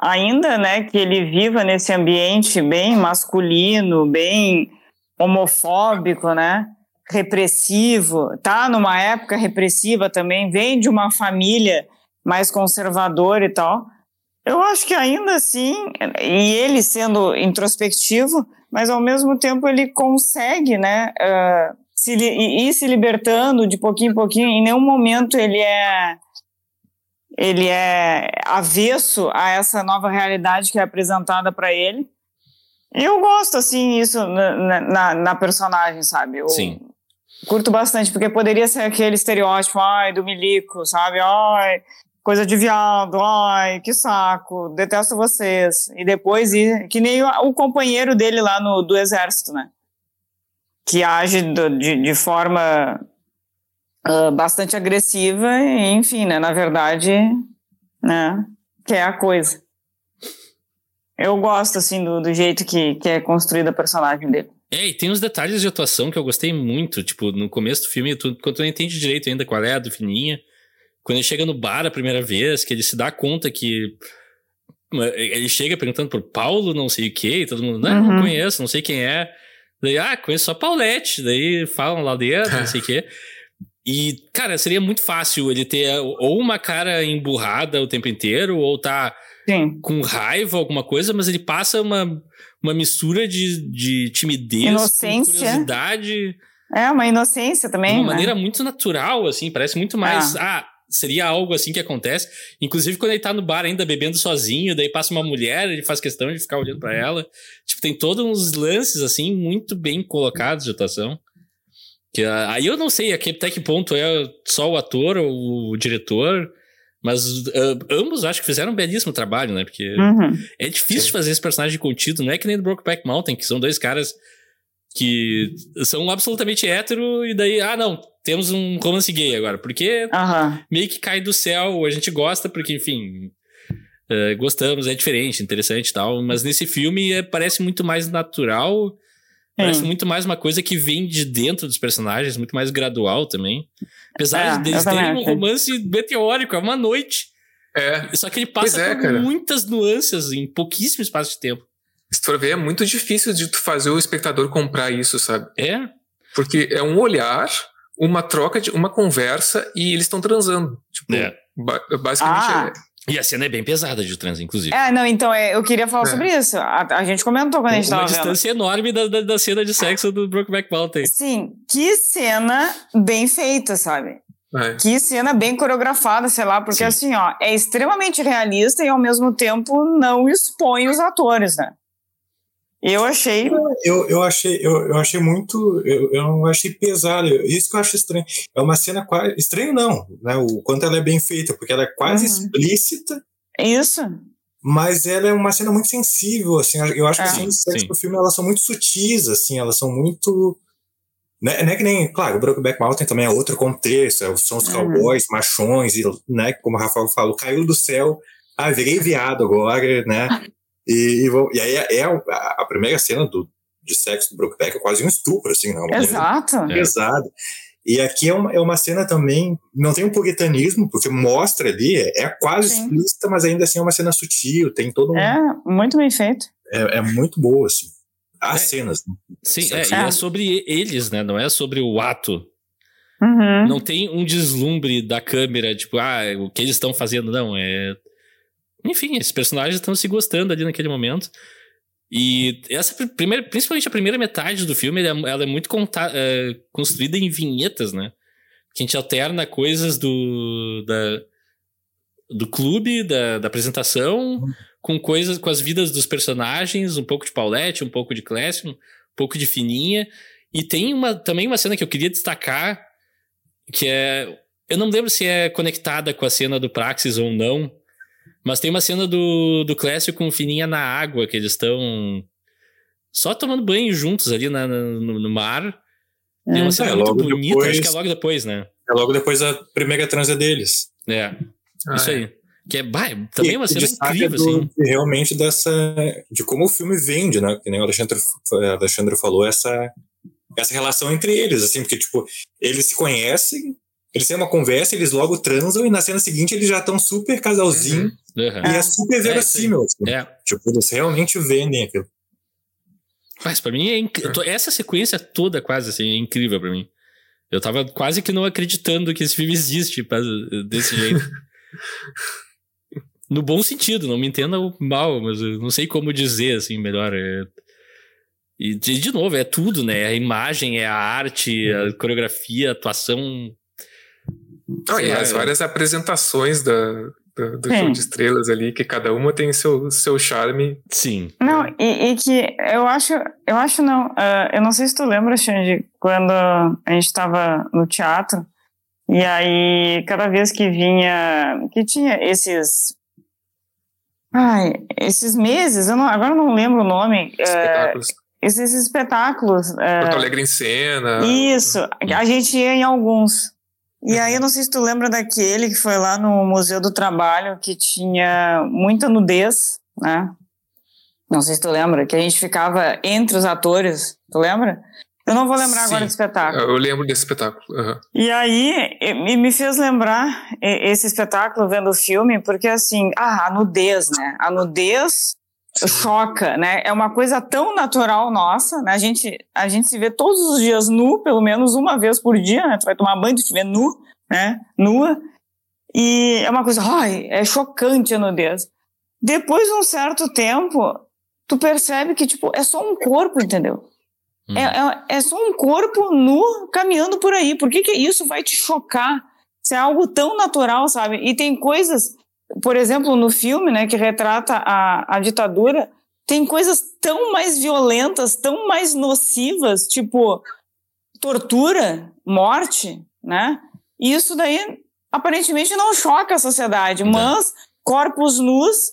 ainda, né, que ele viva nesse ambiente bem masculino, bem homofóbico, né? Repressivo, tá numa época repressiva também, vem de uma família mais conservadora e tal. Eu acho que ainda assim, e ele sendo introspectivo, mas ao mesmo tempo ele consegue, né, ah, se, ir se libertando de pouquinho em pouquinho. Em nenhum momento ele é ele é avesso a essa nova realidade que é apresentada para ele. E eu gosto assim isso na, na, na personagem, sabe? Eu Sim. curto bastante porque poderia ser aquele estereótipo, ai, do milico, sabe? Ai, coisa de viado, ai, que saco, detesto vocês. E depois ir, que nem o, companheiro dele lá no do exército, né? Que age do- de, de forma ah, bastante agressiva e, enfim, né? Na verdade, né? Que é a coisa. Eu gosto, assim, do, do jeito que, que é construída a personagem dele. É, e tem uns detalhes de atuação que eu gostei muito. Tipo, no começo do filme, tu, quando tu não entende direito ainda qual é a do Fininha. Quando ele chega no bar a primeira vez, que ele se dá conta que. Ele chega perguntando por Paulo, não sei o quê, e todo mundo, não, não Uhum. conheço, não sei quem é. Daí, ah, conheço só Paulette. Daí falam lá dentro, não sei o quê. E, cara, seria muito fácil ele ter ou uma cara emburrada o tempo inteiro, ou tá Sim. com raiva, alguma coisa, mas ele passa uma, uma mistura de, de timidez, Inocência. curiosidade, É uma inocência de também, uma né? maneira muito natural, assim, parece muito mais. Ah. seria algo assim que acontece. Inclusive, quando ele tá no bar ainda bebendo sozinho, daí passa uma mulher, ele faz questão de ficar olhando pra ela. Tipo, tem todos uns lances, assim, muito bem colocados de atuação. Que, ah, aí eu não sei até que ponto é só o ator ou o diretor. Mas ah, ambos acho que fizeram um belíssimo trabalho, né? Porque Uhum. é difícil fazer esse personagem contido, não é que nem do Brokeback Mountain, que são dois caras que são absolutamente hétero e daí, ah, não, temos um romance gay agora, porque Aham. meio que cai do céu, a gente gosta porque, enfim, eh, gostamos, é diferente, interessante e tal, mas nesse filme é, parece muito mais natural, parece Sim. muito mais uma coisa que vem de dentro dos personagens, muito mais gradual também. Apesar É, de terem um romance meteórico, é uma noite. É, Só que ele passa é, por cara. muitas nuances em pouquíssimo espaço de tempo. se tu for ver, é muito difícil de tu fazer o espectador comprar isso, sabe? É, Porque é um olhar, uma troca, de uma conversa e eles estão transando. Tipo, É. ba- basicamente Ah. é. E a cena é bem pesada de trans, inclusive. É, não, então é, eu queria falar É. sobre isso. A, a gente comentou quando a gente Uma tava vendo. distância enorme da, da, da cena de sexo do Brokeback Mountain. Sim, que cena bem feita, sabe? É. Que cena bem coreografada, sei lá, porque Sim. assim, ó, é extremamente realista e ao mesmo tempo não expõe os atores, né? Eu achei. Eu, eu achei, eu, eu achei muito, eu, eu não achei pesado. Isso que eu acho estranho. É uma cena quase estranho não, né? O quanto ela é bem feita, porque ela é quase Uhum. explícita, Isso. mas ela é uma cena muito sensível, assim. Eu acho que É. as cenas de sexo do filme elas são muito sutis, assim. Elas são muito não é, não é que nem, claro, o Brokeback Mountain também é outro contexto, é- são os Uhum. cowboys, machões, e, né, como o Rafael falou, caiu do céu, ah, virei viado agora, né, e, e, e aí é, é a, a primeira cena do, de sexo do Brokeback é quase um estupro, assim, não, Exato. É. pesado. E aqui é uma, é uma cena também, não tem um puritanismo, porque mostra ali, é, é quase Sim. explícita, mas ainda assim é uma cena sutil, tem todo um... É, muito bem feito. É, é muito boa, assim. As É. cenas. né? Sim, é, e é sobre eles, né? Não é sobre o ato. Uhum. Não tem um deslumbre da câmera, tipo, ah, o que eles estão fazendo, não. É. Enfim, esses personagens estão se gostando ali naquele momento. E essa pri- primeira, principalmente a primeira metade do filme, é, ela é muito conta- é, construída em vinhetas, né? Que a gente alterna coisas do. Da, do clube, da, da apresentação, com coisas, com as vidas dos personagens, um pouco de Paulette, um pouco de Clécio, um pouco de Fininha. E tem uma, também uma cena que eu queria destacar, que é. Eu não lembro se é conectada com a cena do Praxis ou não, mas tem uma cena do, do Clécio com o Fininha na água, que eles estão só tomando banho juntos ali na, no, no mar. É uma É. cena É, muito logo bonita, depois- acho que é logo depois, né? É logo depois da primeira transa deles. É, Ah, isso é. aí. Que é, bah, também é uma E o cena incrível, é do- assim. de- realmente dessa de como o filme vende, né? Que nem o Alexandre, o Alexandre falou essa essa relação entre eles, assim, porque tipo eles se conhecem, eles têm uma conversa, eles logo transam e na cena seguinte eles já estão super casalzinho Aham. e é super É, verossímil. assim. É. Tipo eles realmente vendem aquilo. Mas pra mim é inc... essa sequência toda quase assim é incrível pra mim. Eu tava quase que não acreditando que esse filme existe desse jeito. no bom sentido, não me entenda mal, mas eu não sei como dizer assim melhor. é- E de, de novo, é tudo, né? A imagem, é a arte, a coreografia, a atuação. Ah, e lá, as várias apresentações da, do, do Sim. show de estrelas ali, que cada uma tem seu, seu charme. Sim. Não, e, e que eu acho, eu acho não, ah, eu não sei se tu lembra, Xande, quando a gente estava no teatro, e aí cada vez que vinha, que tinha esses, ai, esses meses, eu não, agora eu não lembro o nome, eh, Espetáculos. esses espetáculos, eh, Porto Alegre em cena. isso, a gente ia em alguns. E aí, eu não sei se tu lembra daquele que foi lá no Museu do Trabalho, que tinha muita nudez, né? Não sei se tu lembra, que a gente ficava entre os atores, tu lembra? Eu não vou lembrar Sim. agora do espetáculo. Eu lembro desse espetáculo. aham. E aí, me fez lembrar esse espetáculo vendo o filme, porque assim, ah, a nudez, né? A nudez choca, né? É uma coisa tão natural nossa, né? A gente, a gente se vê todos os dias nu, pelo menos uma vez por dia, né? Tu vai tomar banho, tu te vê nu, né? Nua. E é uma coisa, ai, é chocante a nudez. Depois de um certo tempo, tu percebe que, tipo, é só um corpo, entendeu? Hum. É, é, é só um corpo nu caminhando por aí. Por que, que isso vai te chocar? Se é algo tão natural, sabe? E tem coisas, por exemplo, no filme, né, que retrata a, a ditadura, tem coisas tão mais violentas, tão mais nocivas, tipo tortura, morte, né? E isso daí aparentemente não choca a sociedade, mas corpos nus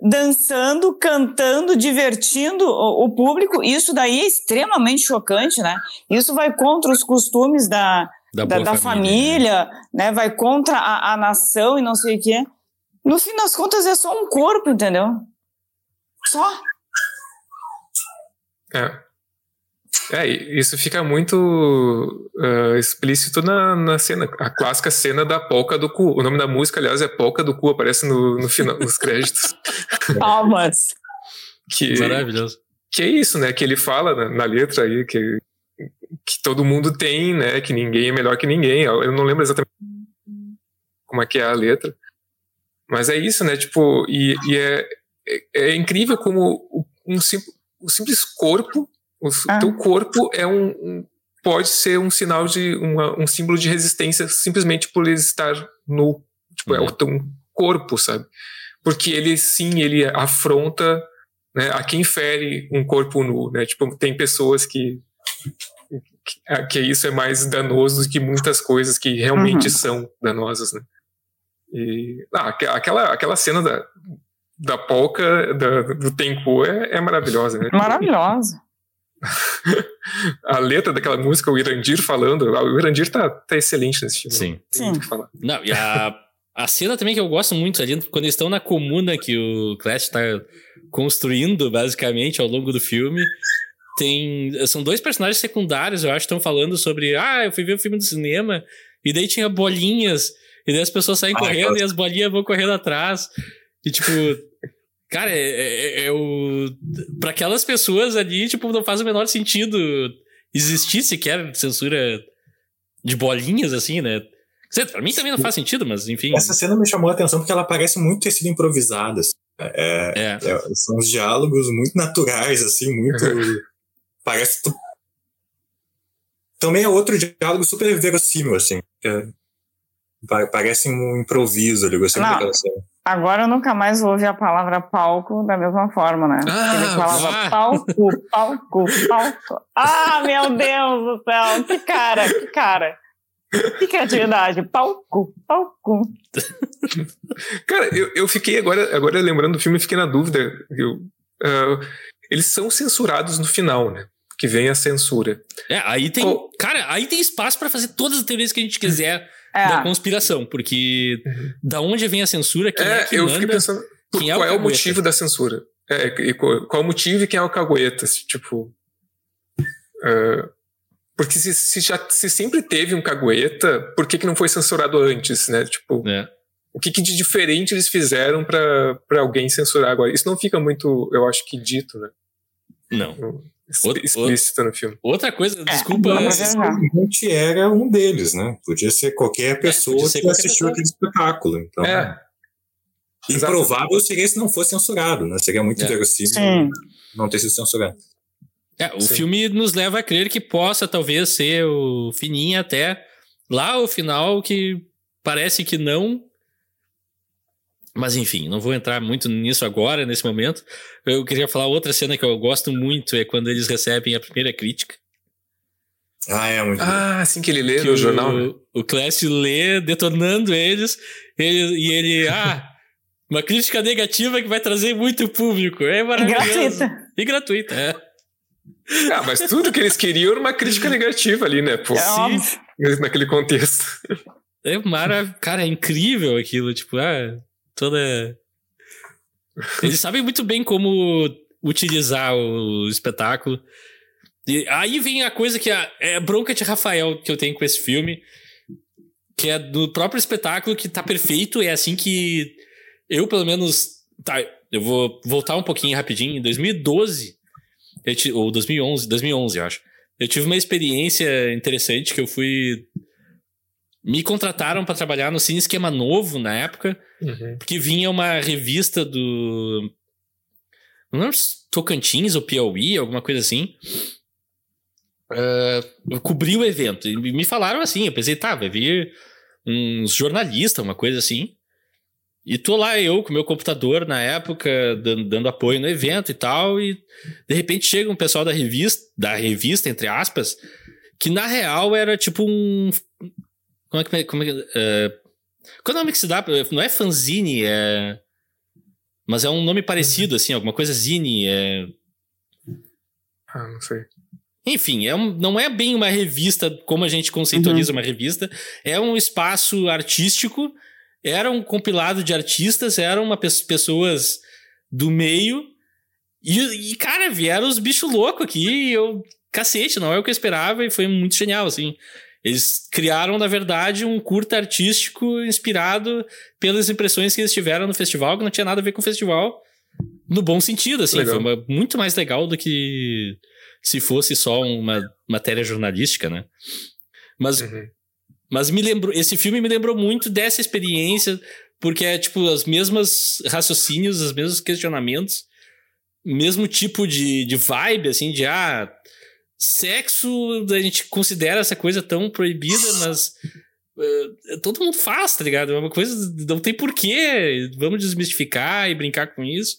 dançando, cantando, divertindo o, o público, isso daí é extremamente chocante, né? Isso vai contra os costumes da, Da, da, da família. família, né? Vai contra a, a nação e não sei o quê. No fim das contas é só um corpo, entendeu? Só. É. É, e isso fica muito ah, explícito na, na cena, a clássica cena da polca do cu. O nome da música, aliás, é polca do cu, aparece no, no final, nos créditos. Palmas. Que, Maravilhoso. que é isso, né? Que ele fala na, na letra aí que, que todo mundo tem, né? Que ninguém é melhor que ninguém. Eu eu não lembro exatamente como é que é a letra. Mas é isso, né? Tipo, e, e é, é, é, incrível como um, sim, o simples corpo, o ah. teu corpo é um, um, pode ser um sinal de uma, um símbolo de resistência simplesmente por ele estar nu. Tipo, uhum. é o uhum. teu corpo, sabe? Porque ele sim, ele afronta né, a quem fere um corpo nu, né? Tipo, tem pessoas que que isso é mais danoso do que muitas coisas que realmente uhum. são danosas, né? E ah, aquela, aquela cena da, da polca da, do Tenku é, é maravilhosa, né? Maravilhosa. a letra daquela música, o Irandir falando, o Irandir tá, tá excelente nesse filme. Sim. Sim. Não, e a, a cena também que eu gosto muito ali, quando eles estão na comuna que o Clash tá construindo, basicamente, ao longo do filme, tem. São dois personagens secundários, eu acho, que estão falando sobre. Ah, eu fui ver o um filme do cinema, e daí tinha bolinhas, e daí as pessoas saem ah, correndo e as bolinhas vão correndo atrás. E tipo. Cara, é, é, é, o. Pra aquelas pessoas ali, tipo, não faz o menor sentido existir sequer censura de bolinhas, assim, né? Pra mim também não faz sentido, mas enfim. Essa cena me chamou a atenção porque ela parece muito ter sido improvisada. Assim. É, é. é. são os diálogos muito naturais, assim, muito. Parece. Também é outro diálogo super verossímil, assim. Parece um improviso ali, gostei muito daquela cena. Agora eu nunca mais vou ouvir a palavra palco da mesma forma, né? Ah, Ele falava ah. palco, palco, palco. Ah, meu Deus do céu! Que cara, que cara! Que criatividade! Palco, palco. Cara, eu, eu fiquei agora, agora lembrando do filme, fiquei na dúvida. Eu, uh, eles são censurados no final, né? Que vem a censura. É, aí tem. Oh. Cara, aí tem espaço para fazer todas as teorias que a gente quiser é. da conspiração, porque da onde vem a censura? Quem é, é que eu manda, fiquei pensando. Quem é qual é o motivo da censura? É, e qual, qual é o motivo e quem é o cagueta? Tipo. Uh, porque se, se, já se sempre teve um cagueta, por que, que não foi censurado antes, né? Tipo. É. O que, que de diferente eles fizeram para alguém censurar agora? Isso não fica muito, eu acho que dito, né? Não. Explícito no filme. Outra coisa, é, desculpa. Mas realmente era um deles, né? Podia ser qualquer pessoa é, ser que assistiu aquele espetáculo. Então, é. Improvável seria se não fosse censurado, né? Seria muito é. verossímil não ter sido censurado. É, o Sim. filme nos leva a crer que possa talvez ser o fininho até lá ao final que parece que não, mas enfim, não vou entrar muito nisso agora, nesse momento. Eu queria falar outra cena que eu gosto muito, é quando eles recebem a primeira crítica. Ah, é muito Ah, assim que ele lê que no o, jornal. Né? O Clécio lê, detonando eles, ele, e ele, ah, uma crítica negativa que vai trazer muito público. É maravilhoso. E gratuita. E gratuita, é. Ah, mas tudo que eles queriam era uma crítica negativa ali, né? Pô, é naquele contexto. É maravilhoso. Cara, é incrível aquilo. Tipo, ah, toda. Eles sabem muito bem como utilizar o espetáculo. E aí vem a coisa que é, a bronca de Rafael que eu tenho com esse filme, que é do próprio espetáculo que tá perfeito. É assim que eu, pelo menos. Tá, eu vou voltar um pouquinho rapidinho. Em 2012, ou 2011, 2011, eu acho. Eu tive uma experiência interessante que eu fui me contrataram para trabalhar no Cine Esquema Novo na época, uhum. porque vinha uma revista do. Não lembro se Tocantins ou Piauí, alguma coisa assim. Uh, cobri o evento. E me falaram assim, eu pensei, tá, vai vir uns jornalistas, uma coisa assim. E tô lá eu com meu computador na época, dando, dando, apoio no evento e tal, e de repente chega um pessoal da revista, da revista, entre aspas, que na real era tipo um como é que. Como é, uh, qual é o nome que se dá? Não é fanzine, é. Mas é um nome parecido, assim, alguma coisa zine. É... Ah, não sei. Enfim, é um, não é bem uma revista como a gente conceitualiza uhum. uma revista. É um espaço artístico. Era um compilado de artistas, eram uma, pessoas do meio. E, e, cara, vieram os bichos loucos aqui. E eu, cacete, não é o que eu esperava. E foi muito genial, assim. Eles criaram, na verdade, um curta artístico inspirado pelas impressões que eles tiveram no festival, que não tinha nada a ver com o festival, no bom sentido, assim. Legal. Foi uma, muito mais legal do que se fosse só uma matéria jornalística, né? Mas, uhum. Mas me lembrou, esse filme me lembrou muito dessa experiência, porque é tipo as mesmas raciocínios, os mesmos questionamentos, mesmo tipo de, de vibe, assim, de ah, sexo, a gente considera essa coisa tão proibida, mas uh, todo mundo faz, tá ligado? É uma coisa, não tem porquê, vamos desmistificar e brincar com isso.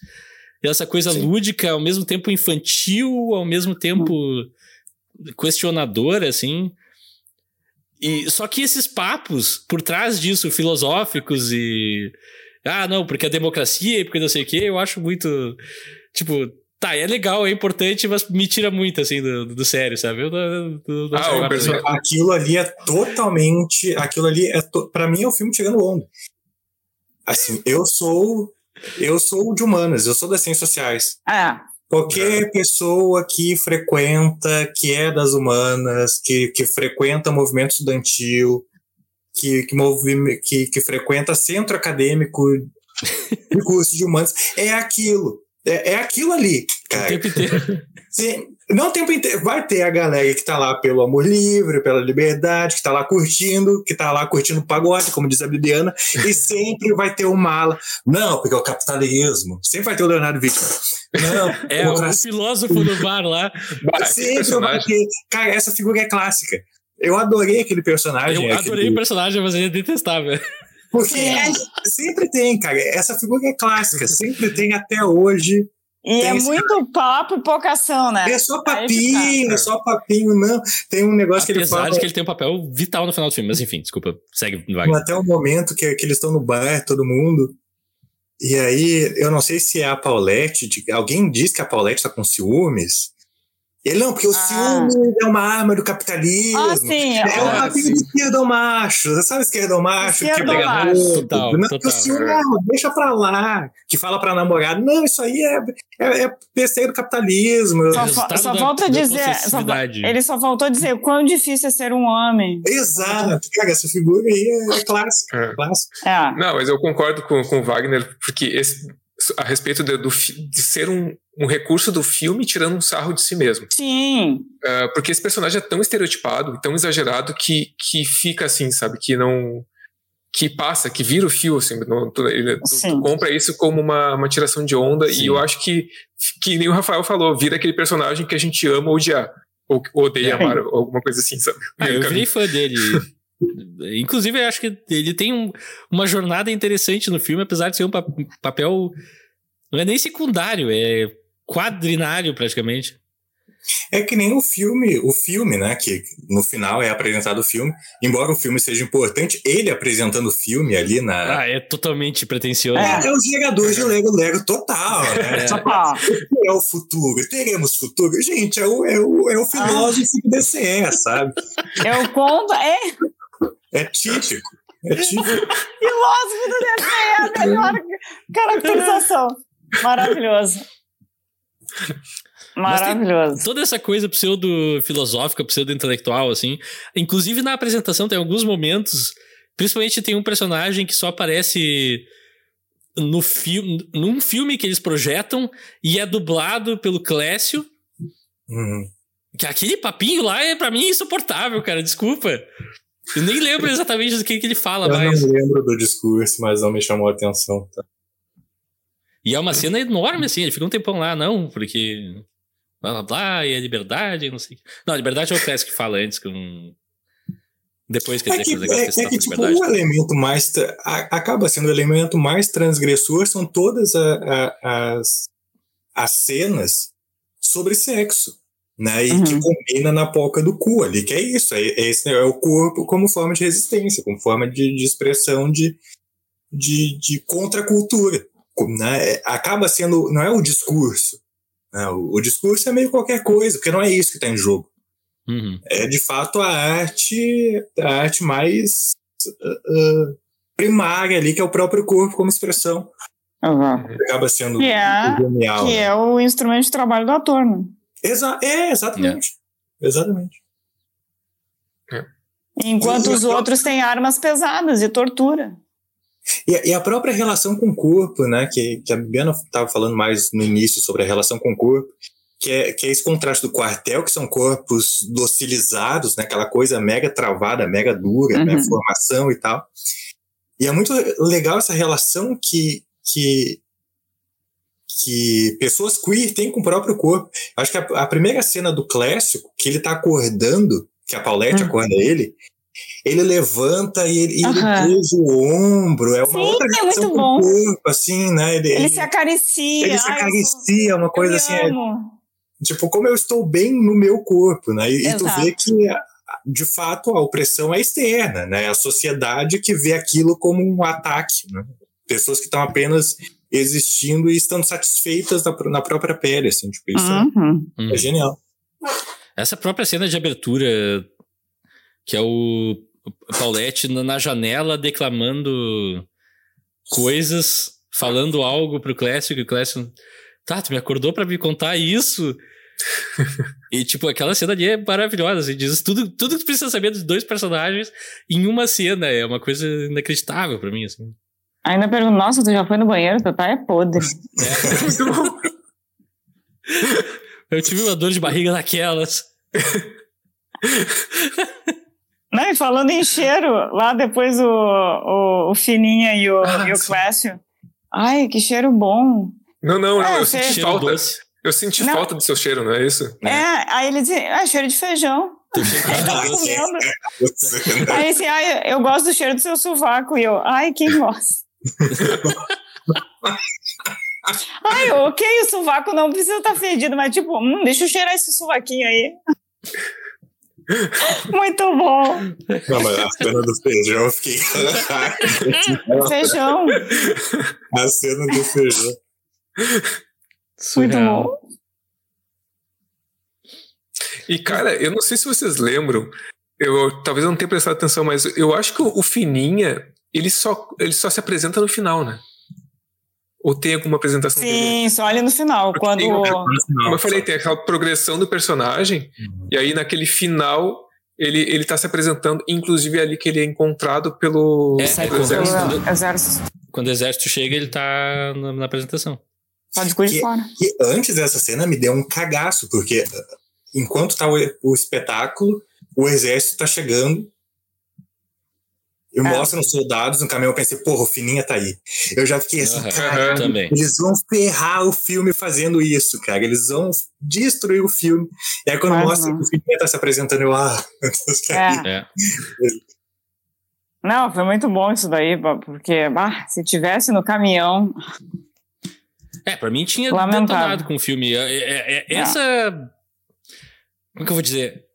E essa coisa Sim. lúdica, ao mesmo tempo infantil, ao mesmo tempo questionadora, assim. E, só que esses papos por trás disso, filosóficos e. Ah, não, porque a democracia e porque não sei o quê, eu acho muito. Tipo, tá, é legal, é importante, mas me tira muito, assim, do, do sério, sabe? Eu, eu, eu, ah, person... Aquilo ali é totalmente. Aquilo ali é. To... para mim é o um filme tirando onda. Assim, eu sou eu sou de humanas, eu sou das ciências sociais. É. Qualquer pessoa que frequenta, que é das humanas, que, que frequenta movimento estudantil, que, que, movi que, que frequenta centro acadêmico de curso de humanas, é aquilo. É, é aquilo ali, cara. O tempo inteiro. Sim, não o tempo inteiro. Vai ter a galera que tá lá pelo amor livre, pela liberdade, que tá lá curtindo, que tá lá curtindo pagode, como diz a Bibiana, e sempre vai ter o mala. Não, porque é o capitalismo. Sempre vai ter o Leonardo Vítima. Não, é o filósofo do bar lá. Sempre vai ter. Cara, essa figura é clássica. Eu adorei aquele personagem. Eu adorei aquele... o personagem, mas ele é detestável. Porque é, sempre tem, cara. Essa figura é clássica, sempre tem até hoje. E tem é muito papo e pouca ação, né? É só papinho, é só papinho, não. Tem um negócio Apesar que ele fala. de que ele tem um papel vital no final do filme, mas enfim, desculpa, segue Wagner. Até o momento que, que eles estão no bar, todo mundo. E aí, eu não sei se é a Paulette, alguém diz que a Paulette tá com ciúmes. Ele não, porque o ah. ciúme é uma arma do capitalismo. Ah, sim. É um papinho de esquerdo macho. Você sabe esquerdo macho? Esquerdo que macho. Total, não, total. o ciúme, não, deixa pra lá. Que fala pra namorada, não, isso aí é, é, é PC do capitalismo. Só, só falta dizer, só, ele só faltou dizer quão difícil é ser um homem. Exato. Cara, essa figura aí é, é clássica. É. clássica. É. Não, mas eu concordo com, com o Wagner, porque esse, a respeito de, do, de ser um, um recurso do filme tirando um sarro de si mesmo. Sim. Uh, porque esse personagem é tão estereotipado, tão exagerado, que, que fica assim, sabe? Que não. Que passa, que vira o fio, assim. Não, tu, ele, tu, tu, compra isso como uma, uma tiração de onda, Sim. e eu acho que, que nem o Rafael falou, vira aquele personagem que a gente ama odiar. Ou, ou odeia é. amar, alguma coisa assim, sabe? Ah, eu virei fã dele. Inclusive, eu acho que ele tem um, uma jornada interessante no filme, apesar de ser um papel. Não é nem secundário, é quadrinário praticamente. É que nem o filme, o filme, né? Que no final é apresentado o filme. Embora o filme seja importante, ele apresentando o filme ali na. Ah, é totalmente pretencioso. É, é o jogador de Lego Lego total, né? É. é o futuro, teremos futuro. Gente, é o, é o, é o filósofo ah. DCE, sabe? É o conto, é. É típico. É típico. filósofo do DCE é a melhor caracterização. Maravilhoso. Maravilhoso. Toda essa coisa pseudo-filosófica, pseudo-intelectual, assim. Inclusive na apresentação tem alguns momentos. Principalmente tem um personagem que só aparece no filme, num filme que eles projetam e é dublado pelo Clécio. Uhum. Que aquele papinho lá é para mim insuportável, cara. Desculpa. Eu nem lembro exatamente do que, que ele fala, Eu mas. Eu não lembro do discurso, mas não me chamou a atenção. Tá? E é uma cena enorme, assim, ele fica um tempão lá, não, porque. Blá blá blá, e a liberdade, não sei. Não, a liberdade é o Clécio que fala antes, com. Depois que ele é que, é, é que tipo, o elemento mais. A, acaba sendo o elemento mais transgressor são todas a, a, as, as cenas sobre sexo. Né, e uhum. que combina na poca do cu ali, que é isso, é, é, esse, é o corpo como forma de resistência, como forma de, de expressão de, de, de contracultura né, acaba sendo, não é o discurso. Né, o, o, discurso é meio qualquer coisa, porque não é isso que está em jogo. Uhum. É de fato a arte, a arte mais uh, uh, primária ali, que é o próprio corpo como expressão. Uhum. Acaba sendo que é, genial. Que né? é o instrumento de trabalho do ator, né? Exa é, exatamente. É. Exatamente. É. Enquanto e os outros têm armas pesadas e tortura. E, e, a própria relação com o corpo, né? Que, que a Bibiana estava falando mais no início sobre a relação com o corpo, que é, que é esse contraste do quartel, que são corpos docilizados, né, aquela coisa mega travada, mega dura, né, uhum. né, formação e tal. E é muito legal essa relação que, que, que pessoas queer têm com o próprio corpo. Acho que a, a primeira cena do clássico, que ele está acordando, que a Paulette uhum. acorda ele, ele levanta e ele, uhum. ele o ombro. É uma Sim, outra é muito bom. corpo, assim, né? Ele, ele, ele se acaricia. Ele se acaricia, uma coisa assim. É, tipo, como eu estou bem no meu corpo, né? E, e tu vê que de fato a opressão é externa, né? A sociedade que vê aquilo como um ataque, né? Pessoas que estão apenas existindo e estando satisfeitas na, na própria pele, assim, tipo, isso é, uhum. é, é genial. Essa própria cena de abertura, que é o Paulette na janela declamando coisas, falando algo pro Clécio, que o Clécio, tá, tu me acordou para me contar isso? e, tipo, aquela cena ali é maravilhosa. Assim, diz tudo, tudo que tu precisa saber dos dois personagens em uma cena. É uma coisa inacreditável para mim, assim. Ainda pergunto, nossa, tu já foi no banheiro? Teu pai é podre. É. Eu tive uma dor de barriga naquelas. Não, e falando em cheiro, lá depois o, o, o Fininha e o, ah, e o Clécio. Ai, que cheiro bom. Não, não, é, eu senti falta. Doce. Eu senti não. falta do seu cheiro, não é isso? É, aí ele dizia, ah, cheiro de feijão. aí tava comendo. aí assim, ai, eu gosto do cheiro do seu sovaco. E eu, ai, quem gosta? ai, ok, o sovaco não precisa estar tá fedido, mas tipo, hum, deixa eu cheirar esse sovaquinho aí. Muito bom. Não, mas a cena do feijão eu fiquei. feijão. A cena do feijão. Muito bom. E, cara, eu não sei se vocês lembram, eu talvez eu não tenha prestado atenção, mas eu acho que o, o Fininha, ele só, ele só se apresenta no final, né? Ou tem alguma apresentação Sim, dele? só ali no final. Porque quando... Como eu falei, tem aquela progressão do personagem, uhum. e aí naquele final ele, ele tá se apresentando, inclusive é ali que ele é encontrado pelo, é, pelo exército. Quando, exército. Quando o exército chega, ele tá na, na apresentação. Pode de de fora. E antes dessa cena me deu um cagaço, porque uh, enquanto tá o, o espetáculo, o exército tá chegando. Eu é. mostro os soldados no caminhão, eu pensei, porra, o Fininha tá aí. Eu já fiquei assim, uhum, cara, eles vão ferrar o filme fazendo isso, cara. Eles vão destruir o filme. E aí quando uhum. mostra que o Fininha tá se apresentando, eu, ah, meu Deus, cara. É. é. Não, foi muito bom isso daí, porque ah, se tivesse no caminhão. É, pra mim tinha Lamentável. detonado com o filme. É, é, é, essa. Como que eu vou dizer?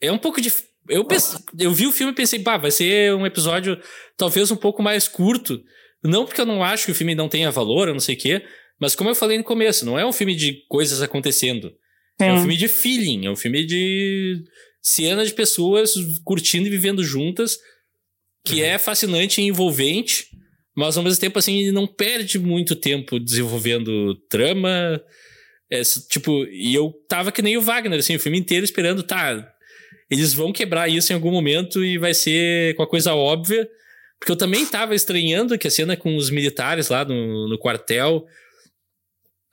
É um pouco de. Eu, pense... eu vi o filme e pensei, pá, vai ser um episódio talvez um pouco mais curto. Não porque eu não acho que o filme não tenha valor, eu não sei o quê, mas como eu falei no começo, não é um filme de coisas acontecendo. Sim. É um filme de feeling, é um filme de cena de pessoas curtindo e vivendo juntas, que uhum. é fascinante e envolvente, mas ao mesmo tempo, assim, ele não perde muito tempo desenvolvendo trama. É, tipo, e eu tava que nem o Wagner, assim, o filme inteiro esperando, tá, eles vão quebrar isso em algum momento e vai ser com a coisa óbvia. Porque eu também tava estranhando que a cena com os militares lá no, no quartel.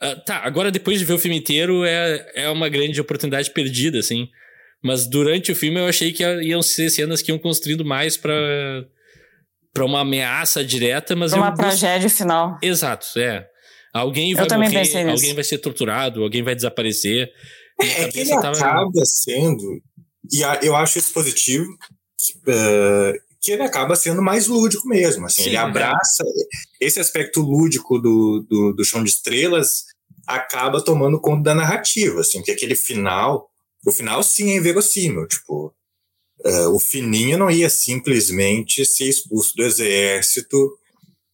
Uh, tá, agora depois de ver o filme inteiro é, é uma grande oportunidade perdida, assim. Mas durante o filme eu achei que iam ser cenas que iam construindo mais para para uma ameaça direta, mas. Uma tragédia final. Exato, é. Alguém vai eu morrer, alguém vai ser torturado, alguém vai desaparecer. É, é que ele tava... acaba sendo, e eu acho isso positivo, uh, que ele acaba sendo mais lúdico mesmo. Assim, Sim, ele abraça é. esse aspecto lúdico do, do, do Chão de Estrelas, acaba tomando conta da narrativa, assim, que aquele final, o final sim é inverossímil, tipo, Uh, o Fininho não ia simplesmente ser expulso do exército.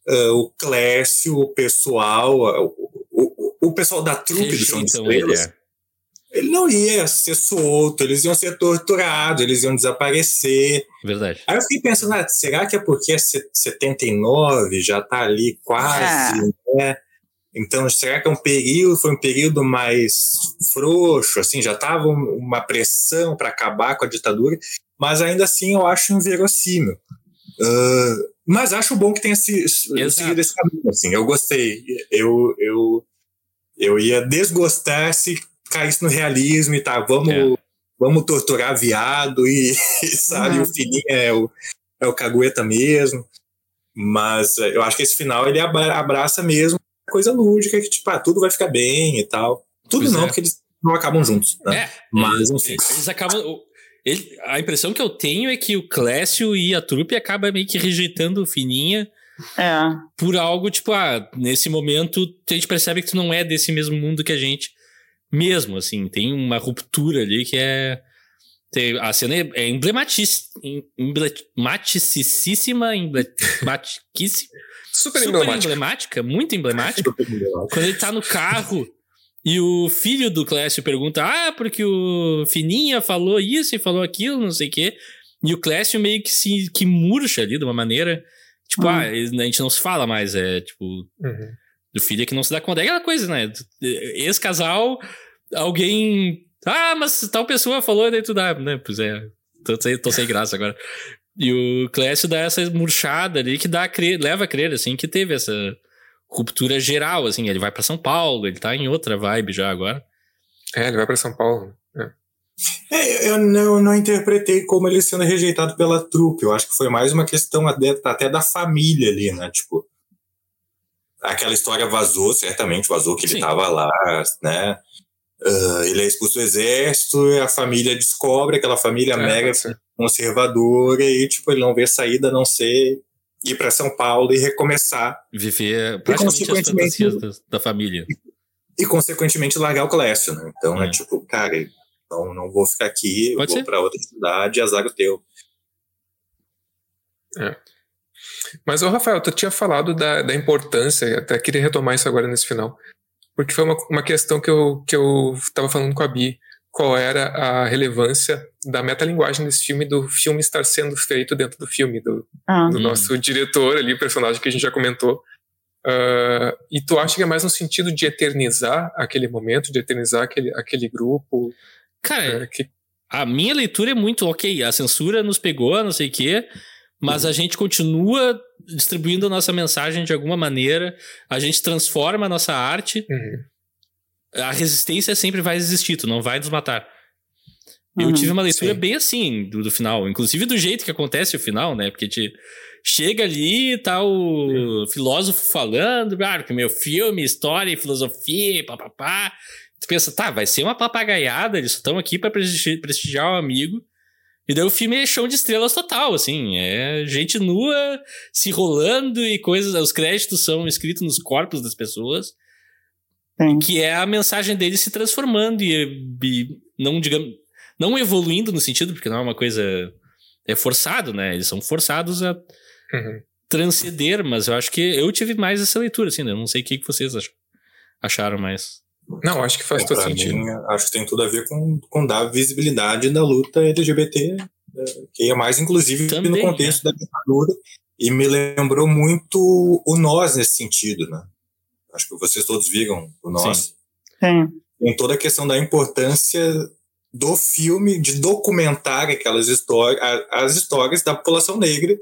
Uh, o Clécio, o pessoal, uh, o, o, o, pessoal da trupe do Chão de Estrelas, ele. Ele não ia ser solto, eles iam ser torturados, eles iam desaparecer. Verdade. Aí eu fiquei pensando, ah, será que é porque é 79, já tá ali quase, é. né? Então, será que é um período, foi um período mais frouxo, assim, já estava uma pressão para acabar com a ditadura, mas ainda assim eu acho inverossímil. Uh, mas acho bom que tenha se, seguido esse caminho, assim, eu gostei, eu, eu, Eu ia desgostar se caísse no realismo e tá, vamos, é. vamos torturar viado e, sabe, uhum. o filhinho é o, é o cagueta mesmo. Mas eh, eu acho que esse final ele abraça mesmo coisa lúdica, que tipo, ah, tudo vai ficar bem e tal. Tudo pois não, é. porque eles não acabam juntos. Né? É, Mas, enfim. Eles acabam. Ele, a impressão que eu tenho é que o Clécio e a trupe acabam meio que rejeitando o Fininha é. por algo, tipo, ah, nesse momento a gente percebe que tu não é desse mesmo mundo que a gente. Mesmo, assim, tem uma ruptura ali que é. Tem, a cena é, é emblematicíssima, emblemática, super, super emblemática, muito emblemática. Quando ele tá no carro e o filho do Clécio pergunta: Ah, porque o Fininha falou isso e falou aquilo, não sei o quê. E o Clécio meio que se que murcha ali de uma maneira. Tipo, uhum. ah, a gente não se fala mais, é tipo. Uhum. Do filho é que não se dá conta. É aquela coisa, né? Ex-casal, alguém. Ah, mas tal pessoa falou, daí tu dá, né? Pois é. Tô, tô sem graça agora. E o Clécio dá essa murchada ali que dá a crer, leva a crer, assim, que teve essa ruptura geral, assim. Ele vai para São Paulo, ele tá em outra vibe já agora. É, ele vai para São Paulo. É. É, eu não, não interpretei como ele sendo rejeitado pela trupe. Eu acho que foi mais uma questão até da família ali, né? Tipo, aquela história vazou, certamente vazou que ele estava lá, né? Uh, ele é expulso do exército e a família descobre, aquela família é, mega conservadora e, tipo, ele não vê saída a não ser ir para São Paulo e recomeçar. Viver praticamente as fantasias da, da família. E, e, consequentemente, largar o Clécio, né? Então, é, é tipo, cara, não, não vou ficar aqui, Pode vou para outra cidade, azar o teu. É. Mas, ô Rafael, tu tinha falado da, da importância, até queria retomar isso agora nesse final, porque foi uma, uma questão que eu, que eu tava falando com a Bi, qual era a relevância da metalinguagem desse filme, do filme estar sendo feito dentro do filme, do, ah. do nosso diretor ali, personagem que a gente já comentou. Uh, e tu acha que é mais no sentido de eternizar aquele momento, de eternizar aquele, aquele grupo? Cara, uh, que... a minha leitura é muito ok. A censura nos pegou, não sei o quê, mas uhum. a gente continua distribuindo a nossa mensagem de alguma maneira, a gente transforma a nossa arte. Uhum a resistência sempre vai existir, tu não vai desmatar. Eu uhum, tive uma leitura sim. bem assim do, do, final, inclusive do jeito que acontece o final, né? Porque te chega ali, tá o sim. filósofo falando, ah, que meu filme, história e filosofia, papapá. Tu pensa, tá, vai ser uma papagaiada, eles estão aqui para prestigiar, prestigiar o amigo. E daí o filme é chão de estrelas total, assim. É gente nua se rolando e coisas. Os créditos são escritos nos corpos das pessoas. Sim. Que é a mensagem dele se transformando e, e, não, digamos, não evoluindo no sentido, porque não é uma coisa. É forçado, né? Eles são forçados a uhum. transcender, mas eu acho que eu tive mais essa leitura, assim, né? Eu não sei o que vocês acharam mais. Não, acho que faz é, todo sentido. Mim, acho que tem tudo a ver com, com dar visibilidade da luta LGBT, é, que é mais inclusive Também, no contexto é. da ditadura. E me lembrou muito o nós nesse sentido, né? acho que vocês todos viram o nosso. Sim. Tem toda a questão da importância do filme de documentar aquelas histórias, as histórias da população negra,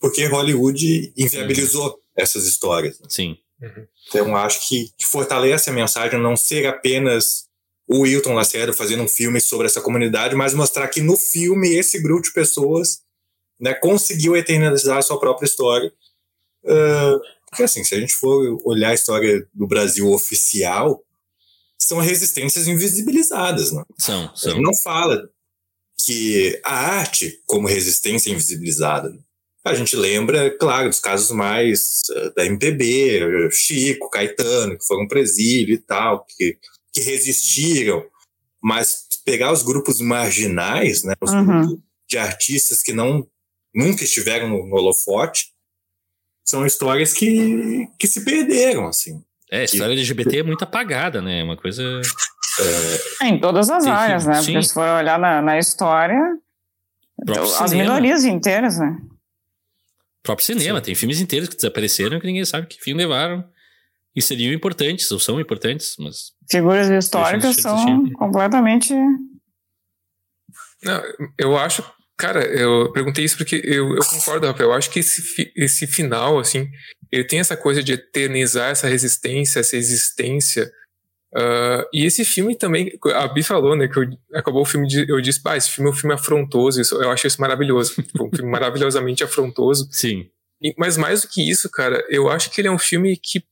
porque Hollywood inviabilizou uhum. essas histórias. Né? Sim. Uhum. Então acho que, que, fortalece a mensagem não ser apenas o Wilton Lacerda fazendo um filme sobre essa comunidade, mas mostrar que no filme esse grupo de pessoas né, conseguiu eternizar a sua própria história. Uh, porque, assim, se a gente for olhar a história do Brasil oficial, são resistências invisibilizadas, né? São, são. A gente não fala que a arte como resistência invisibilizada. A gente lembra, claro, dos casos mais uh, da MPB, Chico, Caetano, que foram presídio e tal, que, que resistiram. Mas pegar os grupos marginais, né, os uhum. grupos de artistas que não nunca estiveram no, no holofote, são histórias que, que se perderam, assim. É, a história que... LGBT é muito apagada, né? É uma coisa. É... Em todas as áreas, né? Sim. Porque se for olhar na, na história, as minorias inteiras, né? Próprio cinema, Sim. tem filmes inteiros que desapareceram que ninguém sabe que fim levaram. E seriam importantes, ou são importantes, mas. Figuras históricas são completamente. Não, eu acho Cara, eu perguntei isso porque eu, eu concordo, Rafael. Eu acho que esse, esse final, assim, ele tem essa coisa de eternizar essa resistência, essa existência. Uh, e esse filme também, a Bi falou, né, que eu, acabou o filme, de, eu disse, pá, esse filme é um filme afrontoso, isso, eu acho isso maravilhoso. um filme maravilhosamente afrontoso. Sim. E, mas mais do que isso, cara, eu acho que ele é um filme que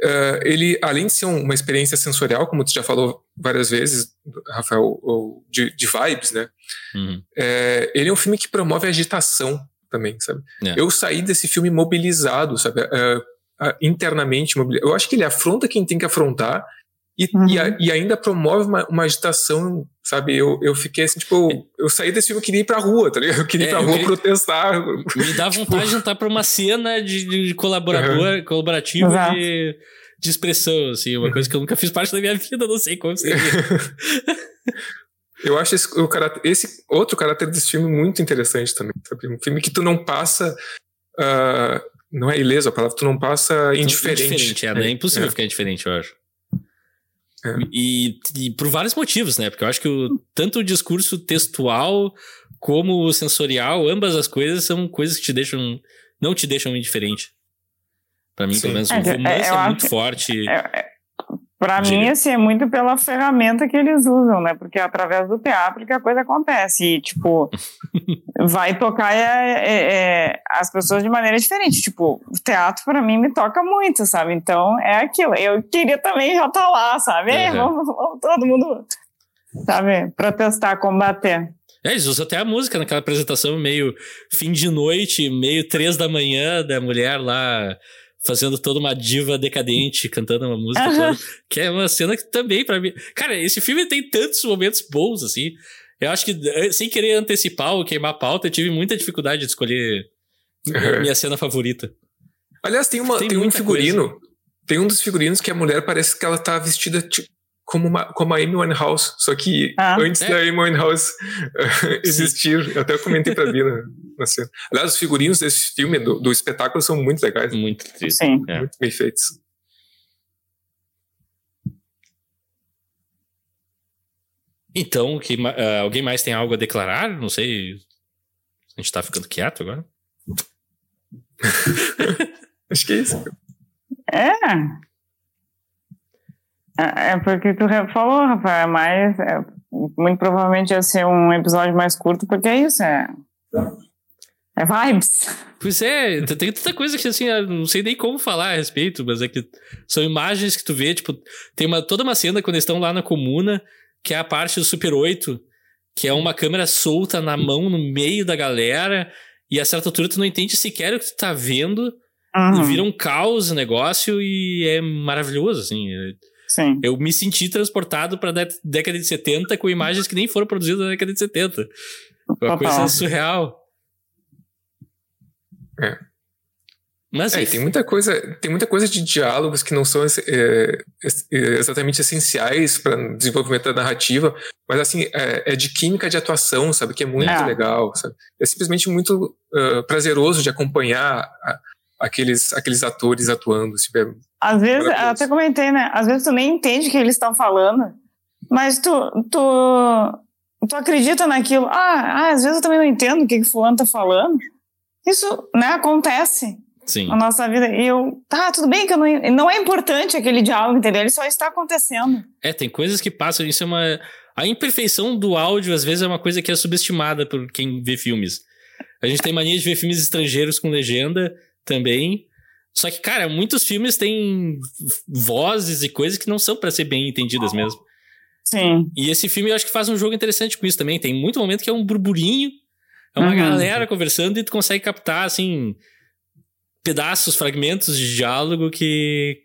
Uh, ele, além de ser uma experiência sensorial, como tu já falou várias vezes, Rafael, de, de vibes, né? Uhum. É, ele é um filme que promove agitação também, sabe? É. Eu saí desse filme mobilizado, sabe? Uh, internamente mobilizado. Eu acho que ele afronta quem tem que afrontar e, uhum. e, a, e, ainda promove uma, uma, agitação, sabe? Eu, eu fiquei assim, tipo, eu, eu saí desse filme, eu queria ir pra rua, tá ligado? Eu queria ir é, pra rua queria... protestar. Me dá tipo vontade de entrar pra uma cena de, de colaborador, uhum. colaborativa de, de expressão, assim, uma coisa que eu nunca fiz parte da minha vida, não sei como seria. eu acho esse, o caráter, esse outro caráter desse filme muito interessante também, sabe? Um filme que tu não passa. Uh, não é ileso a palavra, tu não passa indiferente. Indiferente, é, é, é impossível é. ficar indiferente, eu acho. É. E, e, por vários motivos, né? Porque eu acho que o, tanto o discurso textual como o sensorial, ambas as coisas são coisas que te deixam. não te deixam indiferente. Para mim, Sim. pelo menos, o romance é, é muito forte. É, é para mim, assim, é muito pela ferramenta que eles usam, né? Porque é através do teatro que a coisa acontece. E, tipo, vai tocar é, é, é, as pessoas de maneira diferente. Tipo, o teatro, para mim, me toca muito, sabe? Então, é aquilo. Eu queria também já estar tá lá, sabe? Uhum. Vamos, vamos, todo mundo, sabe? Protestar, combater. É, eles usam até a música naquela apresentação meio fim de noite, meio três da manhã da mulher lá fazendo toda uma diva decadente, cantando uma música, toda, que é uma cena que também, para mim. Cara, esse filme tem tantos momentos bons, assim. Eu acho que, eh, sem querer antecipar ou queimar a pauta, eu tive muita dificuldade de escolher minha cena favorita. Aliás, tem, uma, tem, tem um figurino. Coisa. Tem um dos figurinos que a mulher parece que ela tá vestida tipo, como, uma, como a Amy Winehouse, só que ah, antes é? da Amy Winehouse uh, existir. Eu até comentei pra Bina na cena. Aliás, os figurinos desse filme, do, do espetáculo, são muito legais. Muito Sim. É. Muito bem feitos. Então, que, uh, alguém mais tem algo a declarar? Não sei. A gente tá ficando quieto agora? Acho que é isso. É. É, é porque tu falou, Rafael, é mais. É, muito provavelmente ia ser um episódio mais curto, porque é isso, é. É vibes. Pois é, tem tanta coisa que assim, não sei nem como falar a respeito, mas é que são imagens que tu vê, tipo, tem uma, toda uma cena quando eles estão lá na comuna, que é a parte do Super 8, que é uma câmera solta na mão no meio da galera, e a certa altura tu não entende sequer o que tu tá vendo, uhum. vira um caos o negócio, e é maravilhoso, assim. Sim. Eu me senti transportado pra década de 70 com imagens que nem foram produzidas na década de 70. Uma coisa surreal. É. Mas é, tem muita coisa, tem muita coisa de diálogos que não são é, é, exatamente essenciais para desenvolvimento da narrativa, mas assim é, é, de química de atuação, sabe, que é muito é. legal, sabe? É simplesmente muito uh, prazeroso de acompanhar a, aqueles aqueles atores atuando, assim, Às vezes, eu até comentei, né? Às vezes tu nem entende o que eles estão falando, mas tu, tu tu acredita naquilo. Ah, ah, às vezes eu também não entendo o que, que fulano tá falando. Isso, né, acontece Sim. na nossa vida. E eu, tá, tudo bem que eu não, não é importante aquele diálogo, entendeu? Ele só está acontecendo. É, tem coisas que passam, isso é uma... A imperfeição do áudio, às vezes, é uma coisa que é subestimada por quem vê filmes. A gente tem mania de ver filmes estrangeiros com legenda também. Só que, cara, muitos filmes têm vozes e coisas que não são para ser bem entendidas mesmo. Sim. E esse filme eu acho que faz um jogo interessante com isso também. Tem muito momento que é um burburinho é uma uhum. galera conversando e tu consegue captar, assim, pedaços, fragmentos de diálogo que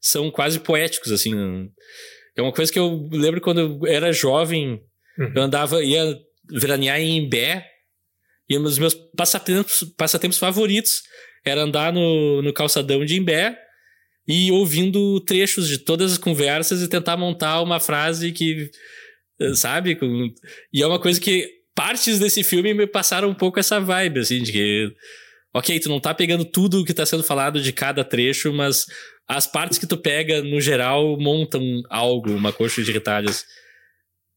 são quase poéticos, assim. É uma coisa que eu lembro quando eu era jovem, uhum. eu andava, ia veranear em Imbé, e um dos meus passatempos, passatempos favoritos era andar no, no calçadão de Imbé e ouvindo trechos de todas as conversas e tentar montar uma frase que, sabe? E é uma coisa que partes desse filme me passaram um pouco essa vibe, assim, de que. Ok, tu não tá pegando tudo o que tá sendo falado de cada trecho, mas as partes que tu pega, no geral, montam algo, uma coxa de retalhos.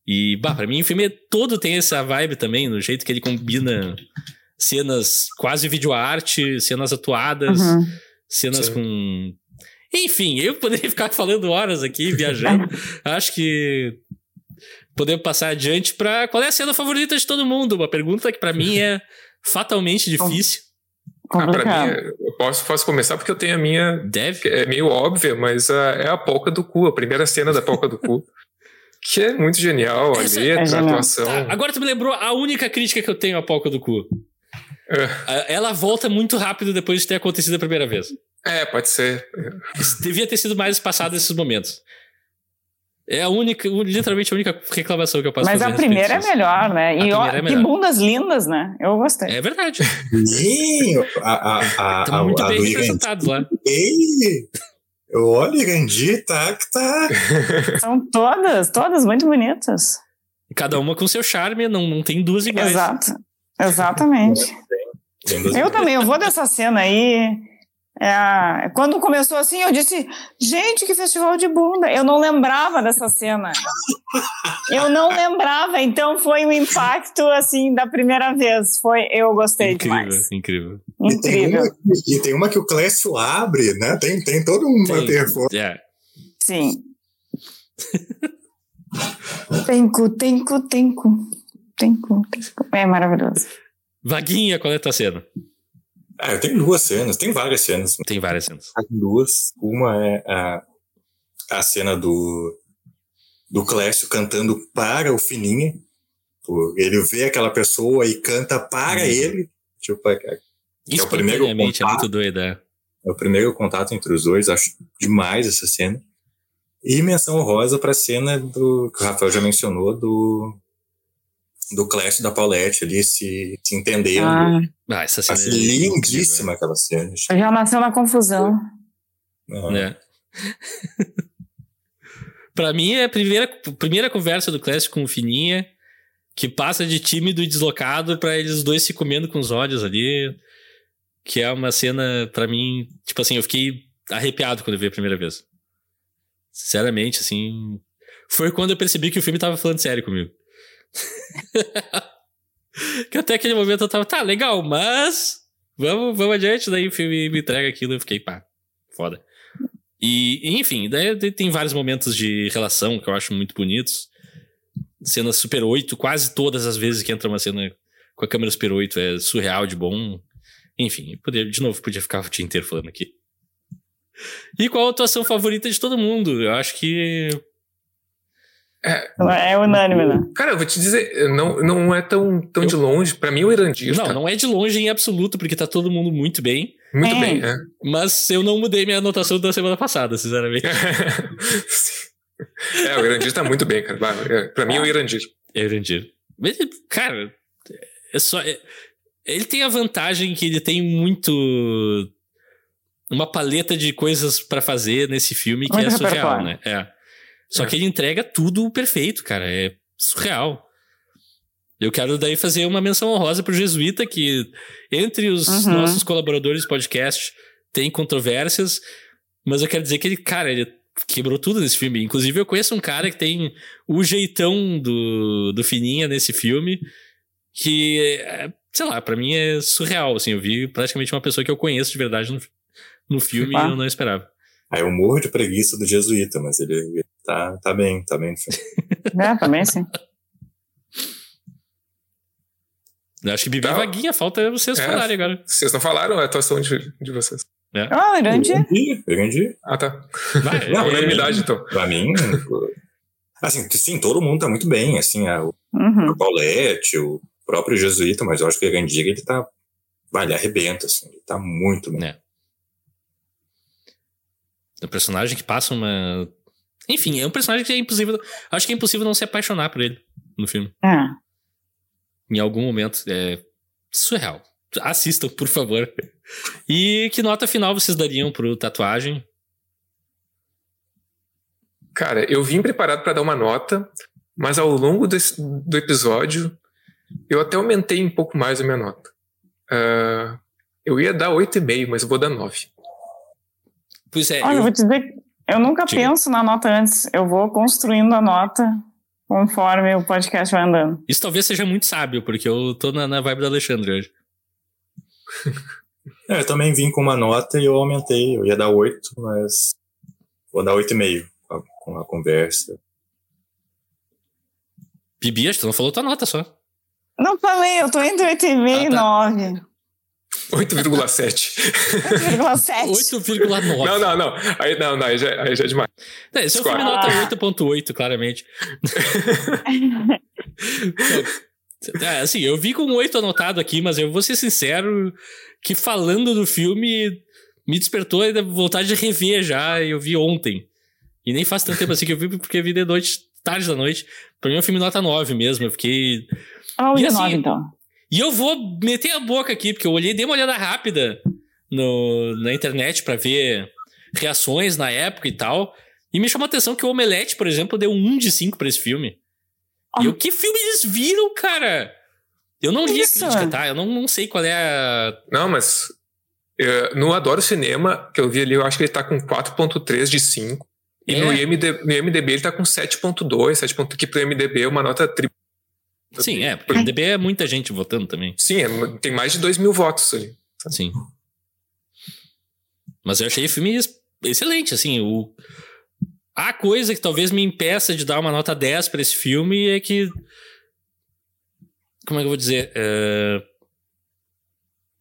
E, bah, pra mim o filme todo tem essa vibe também, no jeito que ele combina cenas quase videoarte, cenas atuadas, Uhum. cenas Sim. com. Enfim, eu poderia ficar falando horas aqui, viajando. Acho que podemos passar adiante pra. Qual é a cena favorita de todo mundo? Uma pergunta que pra mim é fatalmente difícil. Ah, pra Complicado. mim, eu posso, posso começar porque eu tenho a minha. Deve. É meio óbvia, mas a- é a polca do cu, a primeira cena da polca do cu. Que é muito genial, a Essa- letra, é a atuação. Tá, agora tu me lembrou a única crítica que eu tenho à polca do cu. É. A- Ela volta muito rápido depois de ter acontecido a primeira vez. É, pode ser. Devia ter sido mais espaçado esses momentos. É a única, literalmente a única reclamação que eu posso Mas fazer. a a primeira é melhor, né? E ó, é que melhor. bundas lindas, né? Eu gostei. É verdade. Sim, a, a, a, Estão muito a bem do representados lá. Ei, olha, Irandi, tá que tá. São todas, todas muito bonitas. Cada uma com seu charme, não, não tem duas iguais. Exato. Exatamente. Tem Eu também, eu vou dessa cena aí. É Quando começou assim, eu disse, gente, que festival de bunda. Eu não lembrava dessa cena. Eu não lembrava, então foi um impacto assim da primeira vez. Foi, eu gostei Incrível, demais. incrível. E tem, Incrível. uma, que- e tem uma que o Clécio abre, né? Tem, tem toda uma Tem. performance. É. Sim. Tenco, tenco, tenco. Tenco, tenco. É maravilhoso. Vaguinha, qual é a tua cena? Ah, eu tenho duas cenas, tem várias cenas. Tem várias cenas. Tem duas. Uma é a, a cena do, do Clécio cantando para o Fininha. Ele vê aquela pessoa e canta para Uhum. ele. Tipo, é, é o primeiro Espontaneamente, é contato. muito doida. é o primeiro contato entre os dois. Acho demais essa cena. E menção honrosa para a cena do, que o Rafael já mencionou, do, do Clécio e da Paulette ali se, se entendendo. Ah, Ah, essa cena Achei é incrível, lindíssima aquela cena. já nasceu na confusão. Ah, né? pra mim, é a primeira, primeira conversa do Classic com o Fininha, que passa de tímido e deslocado pra eles dois se comendo com os olhos ali. Que é uma cena, pra mim, tipo assim, eu fiquei arrepiado quando eu vi a primeira vez. Sinceramente, assim. Foi quando eu percebi que o filme tava falando sério comigo. Que até aquele momento eu tava, tá, legal, mas. Vamos, vamos adiante. Daí o filme me entrega aquilo e eu fiquei, pá, foda. E, enfim, daí tem vários momentos de relação que eu acho muito bonitos. Cena Super 8, quase todas as vezes que entra uma cena com a câmera Super 8 é surreal de bom. Enfim, poder, de novo, podia ficar o dia inteiro falando aqui. E qual a atuação favorita de todo mundo? Eu acho que. É unânime, né? Cara, eu vou te dizer, não, não é tão, tão de longe. Pra mim, o Irandir Não, tá não é de longe em absoluto, porque tá todo mundo muito bem. muito É. bem. É. Mas eu não mudei minha anotação da semana passada, sinceramente. É, o Irandir tá muito bem, cara. É, Pra mim, é o Irandir. É Irandir. Mas, cara, é só. é- ele tem a vantagem que ele tem muito. Uma paleta de coisas pra fazer nesse filme que Muito é surreal, né? É. Só É. que ele entrega tudo perfeito, cara. É surreal. Eu quero daí fazer uma menção honrosa pro Jesuíta, que entre os Uhum. nossos colaboradores do podcast tem controvérsias, mas eu quero dizer que ele, cara, ele quebrou tudo nesse filme. Inclusive, eu conheço um cara que tem o jeitão do, do Fininha nesse filme, que, é, sei lá, pra mim é surreal. Assim, eu vi praticamente uma pessoa que eu conheço de verdade no, no filme Ah. e eu não esperava. Aí eu morro de preguiça do jesuíta, mas ele tá, tá bem, tá bem. É, também sim. Eu acho que Bibi Tá. Vaguinha, falta vocês É. falarem agora. Vocês não falaram a atuação de, de vocês. Ah, o Irandir. Grande, grande. Ah, tá. Vai, Não, é- unanimidade, então. Pra mim, assim, sim, todo mundo tá muito bem, assim, a, o Uhum. Paulette, o próprio jesuíta, mas eu acho que o Irandir, ele tá, vai, ele arrebenta, assim, ele tá muito bem. É. É um personagem que passa uma. Enfim, é um personagem que é impossível. Acho que é impossível não se apaixonar por ele no filme. É. Em algum momento. É surreal. Assistam, por favor. E que nota final vocês dariam pro tatuagem? Cara, eu vim preparado pra dar uma nota, mas ao longo desse, do episódio, eu até aumentei um pouco mais a minha nota. Ah, eu ia dar 8,5, mas eu vou dar 9. Pois é, Olha, eu eu, vou te dizer, eu nunca Diga. penso na nota antes. Eu vou construindo a nota conforme o podcast vai andando. Isso talvez seja muito sábio, porque eu tô na, na vibe do Alexandre hoje. É, eu também vim com uma nota e eu aumentei. Eu ia dar 8, mas vou dar 8,5 com, a- com a conversa. Bibi, acho que tu não falou tua nota só. Não falei, eu tô entre 8,5 e Ah, tá. 9. 8,7. 8,7. 8,9. não, não, não. Aí, não, não, aí já, aí já é demais. É, esse é o filme nota 8.8, claramente. É, assim, eu vi com 8 anotado aqui, mas eu vou ser sincero que falando do filme me despertou a vontade de rever já. Eu vi ontem. E nem faz tanto tempo assim que eu vi, porque eu vi de noite, tarde da noite. Pra mim é um filme nota 9 mesmo. Eu fiquei. E de assim, 9, então. E eu vou meter a boca aqui, porque eu olhei, dei uma olhada rápida no, na internet pra ver reações na época e tal. E me chamou a atenção que o Omelete, por exemplo, deu um de 5 pra esse filme. E eu, que filme eles viram, cara? Eu não li Isso. a crítica, tá? Eu não, não sei qual é a. Não, mas eh, no Adoro Cinema, que eu vi ali, eu acho que ele tá com 4.3 de 5. E É. no, IMD, no IMDB ele tá com 7.2, 7. que pro MDB é uma nota tripla. Sim, é, porque o MDB é muita gente votando também. Sim, é- tem mais de 2 mil votos ali. Sim. Mas eu achei o filme ex- excelente, assim, o... A coisa que talvez me impeça de dar uma nota 10 pra esse filme é que... Como é que eu vou dizer? É,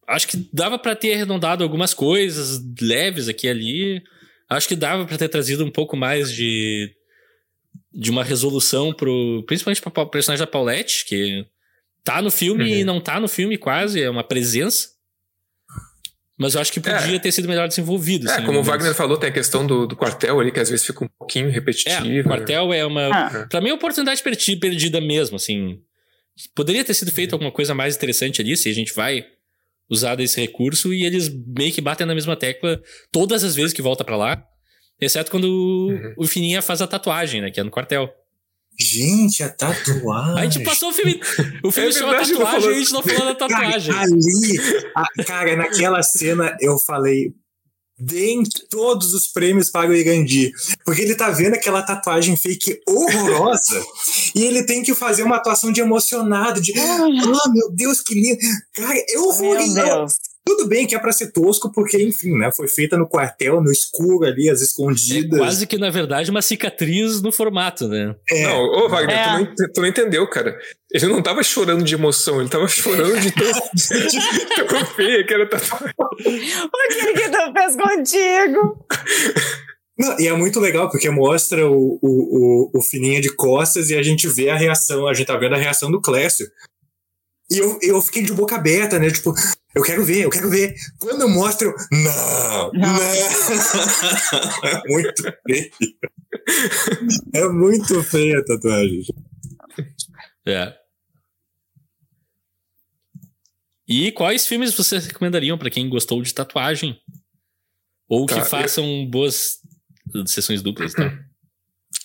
Acho que dava pra ter arredondado algumas coisas leves aqui e ali. Acho que dava pra ter trazido um pouco mais de... De uma resolução pro... Principalmente pro personagem da Paulette, que tá no filme Uhum. e não tá no filme quase, é uma presença. Mas eu acho que podia ter sido melhor desenvolvido. É, assim, como o Wagner falou, tem a questão do, do quartel ali, que às vezes fica um pouquinho repetitivo. É, o quartel é uma. Ah. Pra mim é uma oportunidade perdi- perdida mesmo, assim. Poderia ter sido feito alguma coisa mais interessante ali, se a gente vai usar desse recurso, e eles meio que batem na mesma tecla todas as vezes que volta pra lá. Exceto quando o- Uhum. o Fininha faz a tatuagem, né? Que é no quartel. Gente, a tatuagem. A gente passou o filme. O filme É chama tatuagem falou- e a gente não falou da tatuagem. Cara, ali, a- cara, naquela cena eu falei. Deem todos os prêmios para o Irandi. Porque ele tá vendo aquela tatuagem fake horrorosa e ele tem que fazer uma atuação de emocionado, de ah, meu Deus, que lindo. Cara, é Meu horroroso. Deus. Tudo bem que é pra ser tosco, porque, enfim, né? Foi feita no quartel, no escuro ali, as É escondidas. quase que, na verdade, uma cicatriz no formato, né? É, Não, ô Wagner, É. tu, não, tu não entendeu, cara. Ele não tava chorando de emoção, ele tava chorando de tão, de tão feia que era tatuagem. O que que tu fez contigo? Não, e é muito legal, porque mostra o, o, o, o Fininha de costas e a gente vê a reação, a gente tá vendo a reação do Clécio. E eu, eu fiquei de boca aberta, né? Tipo, eu quero ver, eu quero ver. Quando eu mostro, não, não. é muito feio. É muito feia a tatuagem. É. E quais filmes vocês recomendariam pra quem gostou de tatuagem? Ou que Tá, eu- façam boas sessões duplas, tá?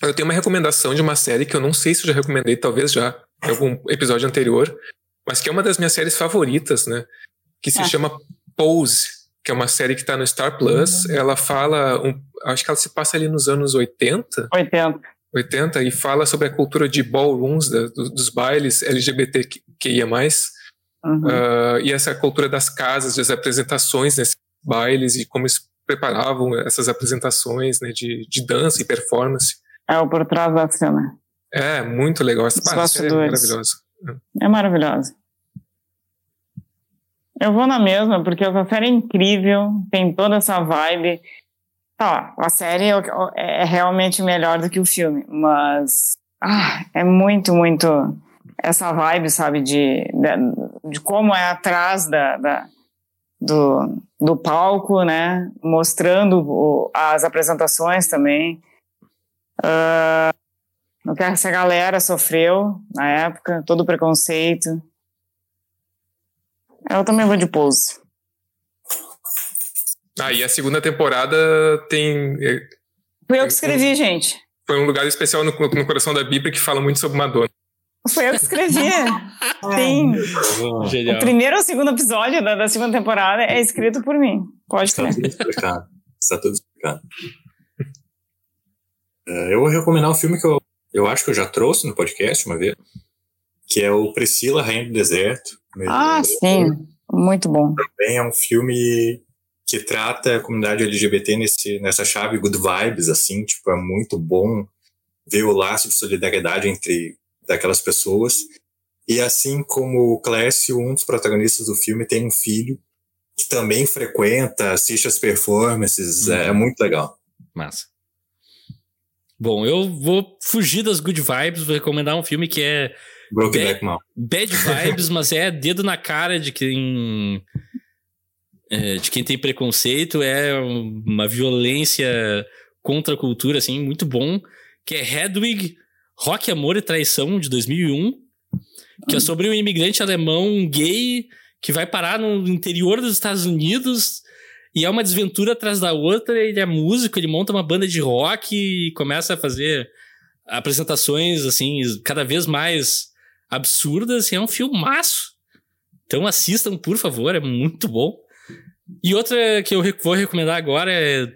Eu tenho uma recomendação de uma série que eu não sei se eu já recomendei, talvez já, em algum episódio anterior, mas que é uma das minhas séries favoritas, né? Que se Ah. chama Pose, que é uma série que tá no Star Plus. Ela fala, um- acho que ela se passa ali nos anos 80, 80. 80 e fala sobre a cultura de ballrooms, da- do- dos bailes LGBTQIA+, Uhum. ah, e essa cultura das casas, das apresentações nesses bailes e como eles preparavam essas apresentações né, de, de dança e performance. É o por trás da cena. É, muito legal. Essa série é maravilhosa. É maravilhosa. Eu vou na mesma, porque essa série é incrível, tem toda essa vibe. Tá, a série é, é realmente melhor do que o filme, mas ah, é muito, muito essa vibe, sabe, de, de, de como é atrás da, da- do, do palco, né, mostrando o- as apresentações também. Ah, o que essa galera sofreu na época, todo o preconceito. Eu também vou de pose. Ah, e a segunda temporada tem. é, Fui eu que escrevi, gente. Foi um lugar especial no, no coração da Bíblia que fala muito sobre Madonna. Fui eu que escrevi. Sim. O primeiro ou segundo episódio da, da segunda temporada é escrito por mim. Pode Está crer. tudo explicado. Está tudo explicado. É, eu vou recomendar um filme que eu eu acho que eu já trouxe no podcast uma vez, que é o Priscila, Rainha do Deserto. Ah, sim, muito bom. Também é um filme que trata a comunidade LGBT nesse, nessa chave good vibes, assim, tipo, é muito bom ver o laço de solidariedade entre daquelas pessoas. E assim como o Clécio, um dos protagonistas do filme, tem um filho que também frequenta, assiste as performances, é, é muito legal. Massa. Bom, eu vou fugir das good vibes, vou recomendar um filme que é Brokeback Mountain. Bad vibes, mas é dedo na cara de quem é, de quem tem preconceito, é uma violência contra a cultura assim, muito bom, que é Hedwig, Rock, Amor e Traição de 2001, que é sobre um imigrante alemão gay que vai parar no interior dos Estados Unidos e é uma desventura atrás da outra. Ele é músico, ele monta uma banda de rock e começa a fazer apresentações, assim, cada vez mais absurdas. E é um filmaço. Então assistam, por favor, é muito bom. E outra que eu vou recomendar agora é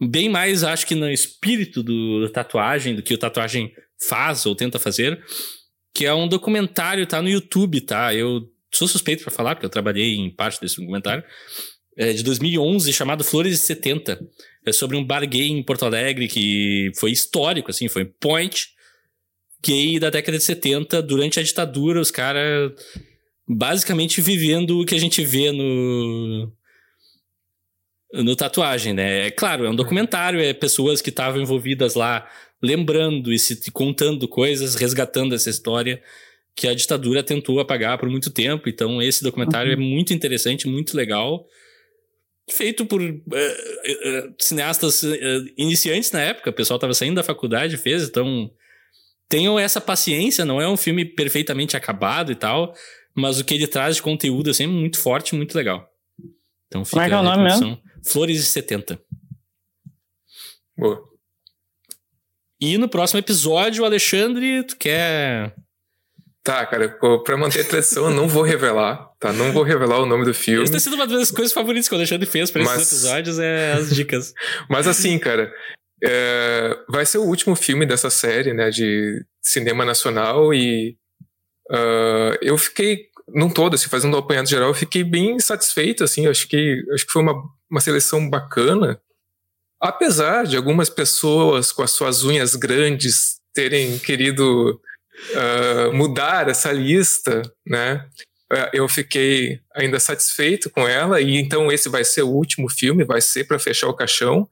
bem mais, acho que no espírito do, da tatuagem, do que o tatuagem faz ou tenta fazer, que é um documentário, tá no YouTube, tá? Eu sou suspeito para falar, porque eu trabalhei em parte desse documentário é, de 2011 chamado Flores de 70. É sobre um bar gay em Porto Alegre que foi histórico, assim, foi point gay da década de 70. Durante a ditadura, os caras basicamente vivendo o que a gente vê no. No tatuagem, né? É claro, é um documentário, é pessoas que estavam envolvidas lá lembrando e se contando coisas, resgatando essa história que a ditadura tentou apagar por muito tempo. Então, esse documentário uhum. é muito interessante, muito legal feito por uh, uh, cineastas uh, iniciantes na época, o pessoal estava saindo da faculdade, fez, então tenham essa paciência, não é um filme perfeitamente acabado e tal, mas o que ele traz de conteúdo é sempre muito forte, muito legal. Então fica Como é que é o nome mesmo? Flores de 70. Boa. E no próximo episódio, o Alexandre, tu quer Tá, cara, pra manter a tradição, eu não vou revelar, tá? Não vou revelar o nome do filme. Isso tem sido uma das coisas favoritas que o Alexandre fez pra esses Mas... episódios, é as dicas. Mas assim, cara, é... vai ser o último filme dessa série, né, de cinema nacional e uh, eu fiquei, num todo, assim, fazendo um apanhado geral, eu fiquei bem satisfeito, assim, acho que, acho que foi uma, uma seleção bacana, apesar de algumas pessoas com as suas unhas grandes terem querido uh, mudar essa lista, né? Uh, eu fiquei ainda satisfeito com ela e então esse vai ser o último filme, vai ser para fechar o caixão.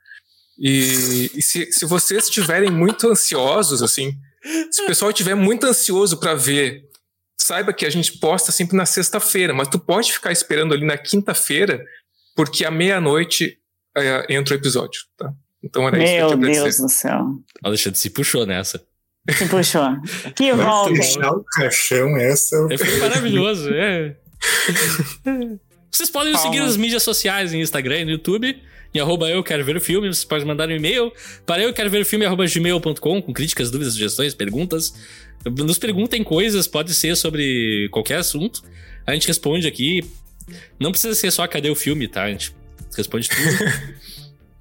E, e se, se vocês estiverem muito ansiosos, assim, se o pessoal estiver muito ansioso para ver, saiba que a gente posta sempre na sexta-feira, mas tu pode ficar esperando ali na quinta-feira, porque à meia-noite uh, entra o episódio, tá? Então era Meu isso que eu Meu Deus do céu. Alexandre se puxou nessa. Que puxou. Que volta. Puxar o caixão, essa. É, foi maravilhoso, é. Vocês podem nos seguir nas mídias sociais, no Instagram e no YouTube, em arroba eu quero ver o filme. Vocês podem mandar um e-mail para eu quero ver o filme, arroba gmail.com, com críticas, dúvidas, sugestões, perguntas. Nos perguntem coisas, pode ser sobre qualquer assunto. A gente responde aqui. Não precisa ser só cadê o filme, tá? A gente responde tudo.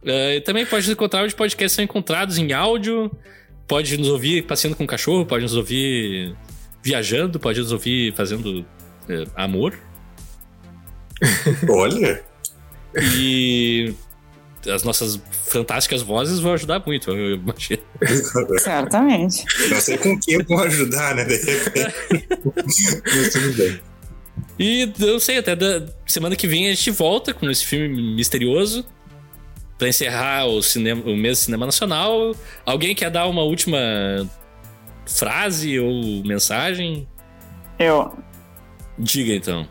uh, também pode encontrar os podcasts são encontrados em áudio pode nos ouvir passeando com o cachorro, pode nos ouvir viajando, pode nos ouvir fazendo é, amor. Olha! E as nossas fantásticas vozes vão ajudar muito, eu imagino. Certamente. Não sei com quem vão ajudar, né? Mas tudo bem. E eu sei, até da semana que vem a gente volta com esse filme misterioso para encerrar o, cinema, o mês de cinema nacional, alguém quer dar uma última frase ou mensagem? Eu. Diga então.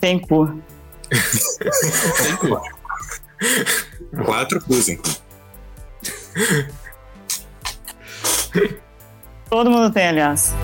Tem cu. Tem cu. Quatro cus, então. Todo mundo tem, aliás.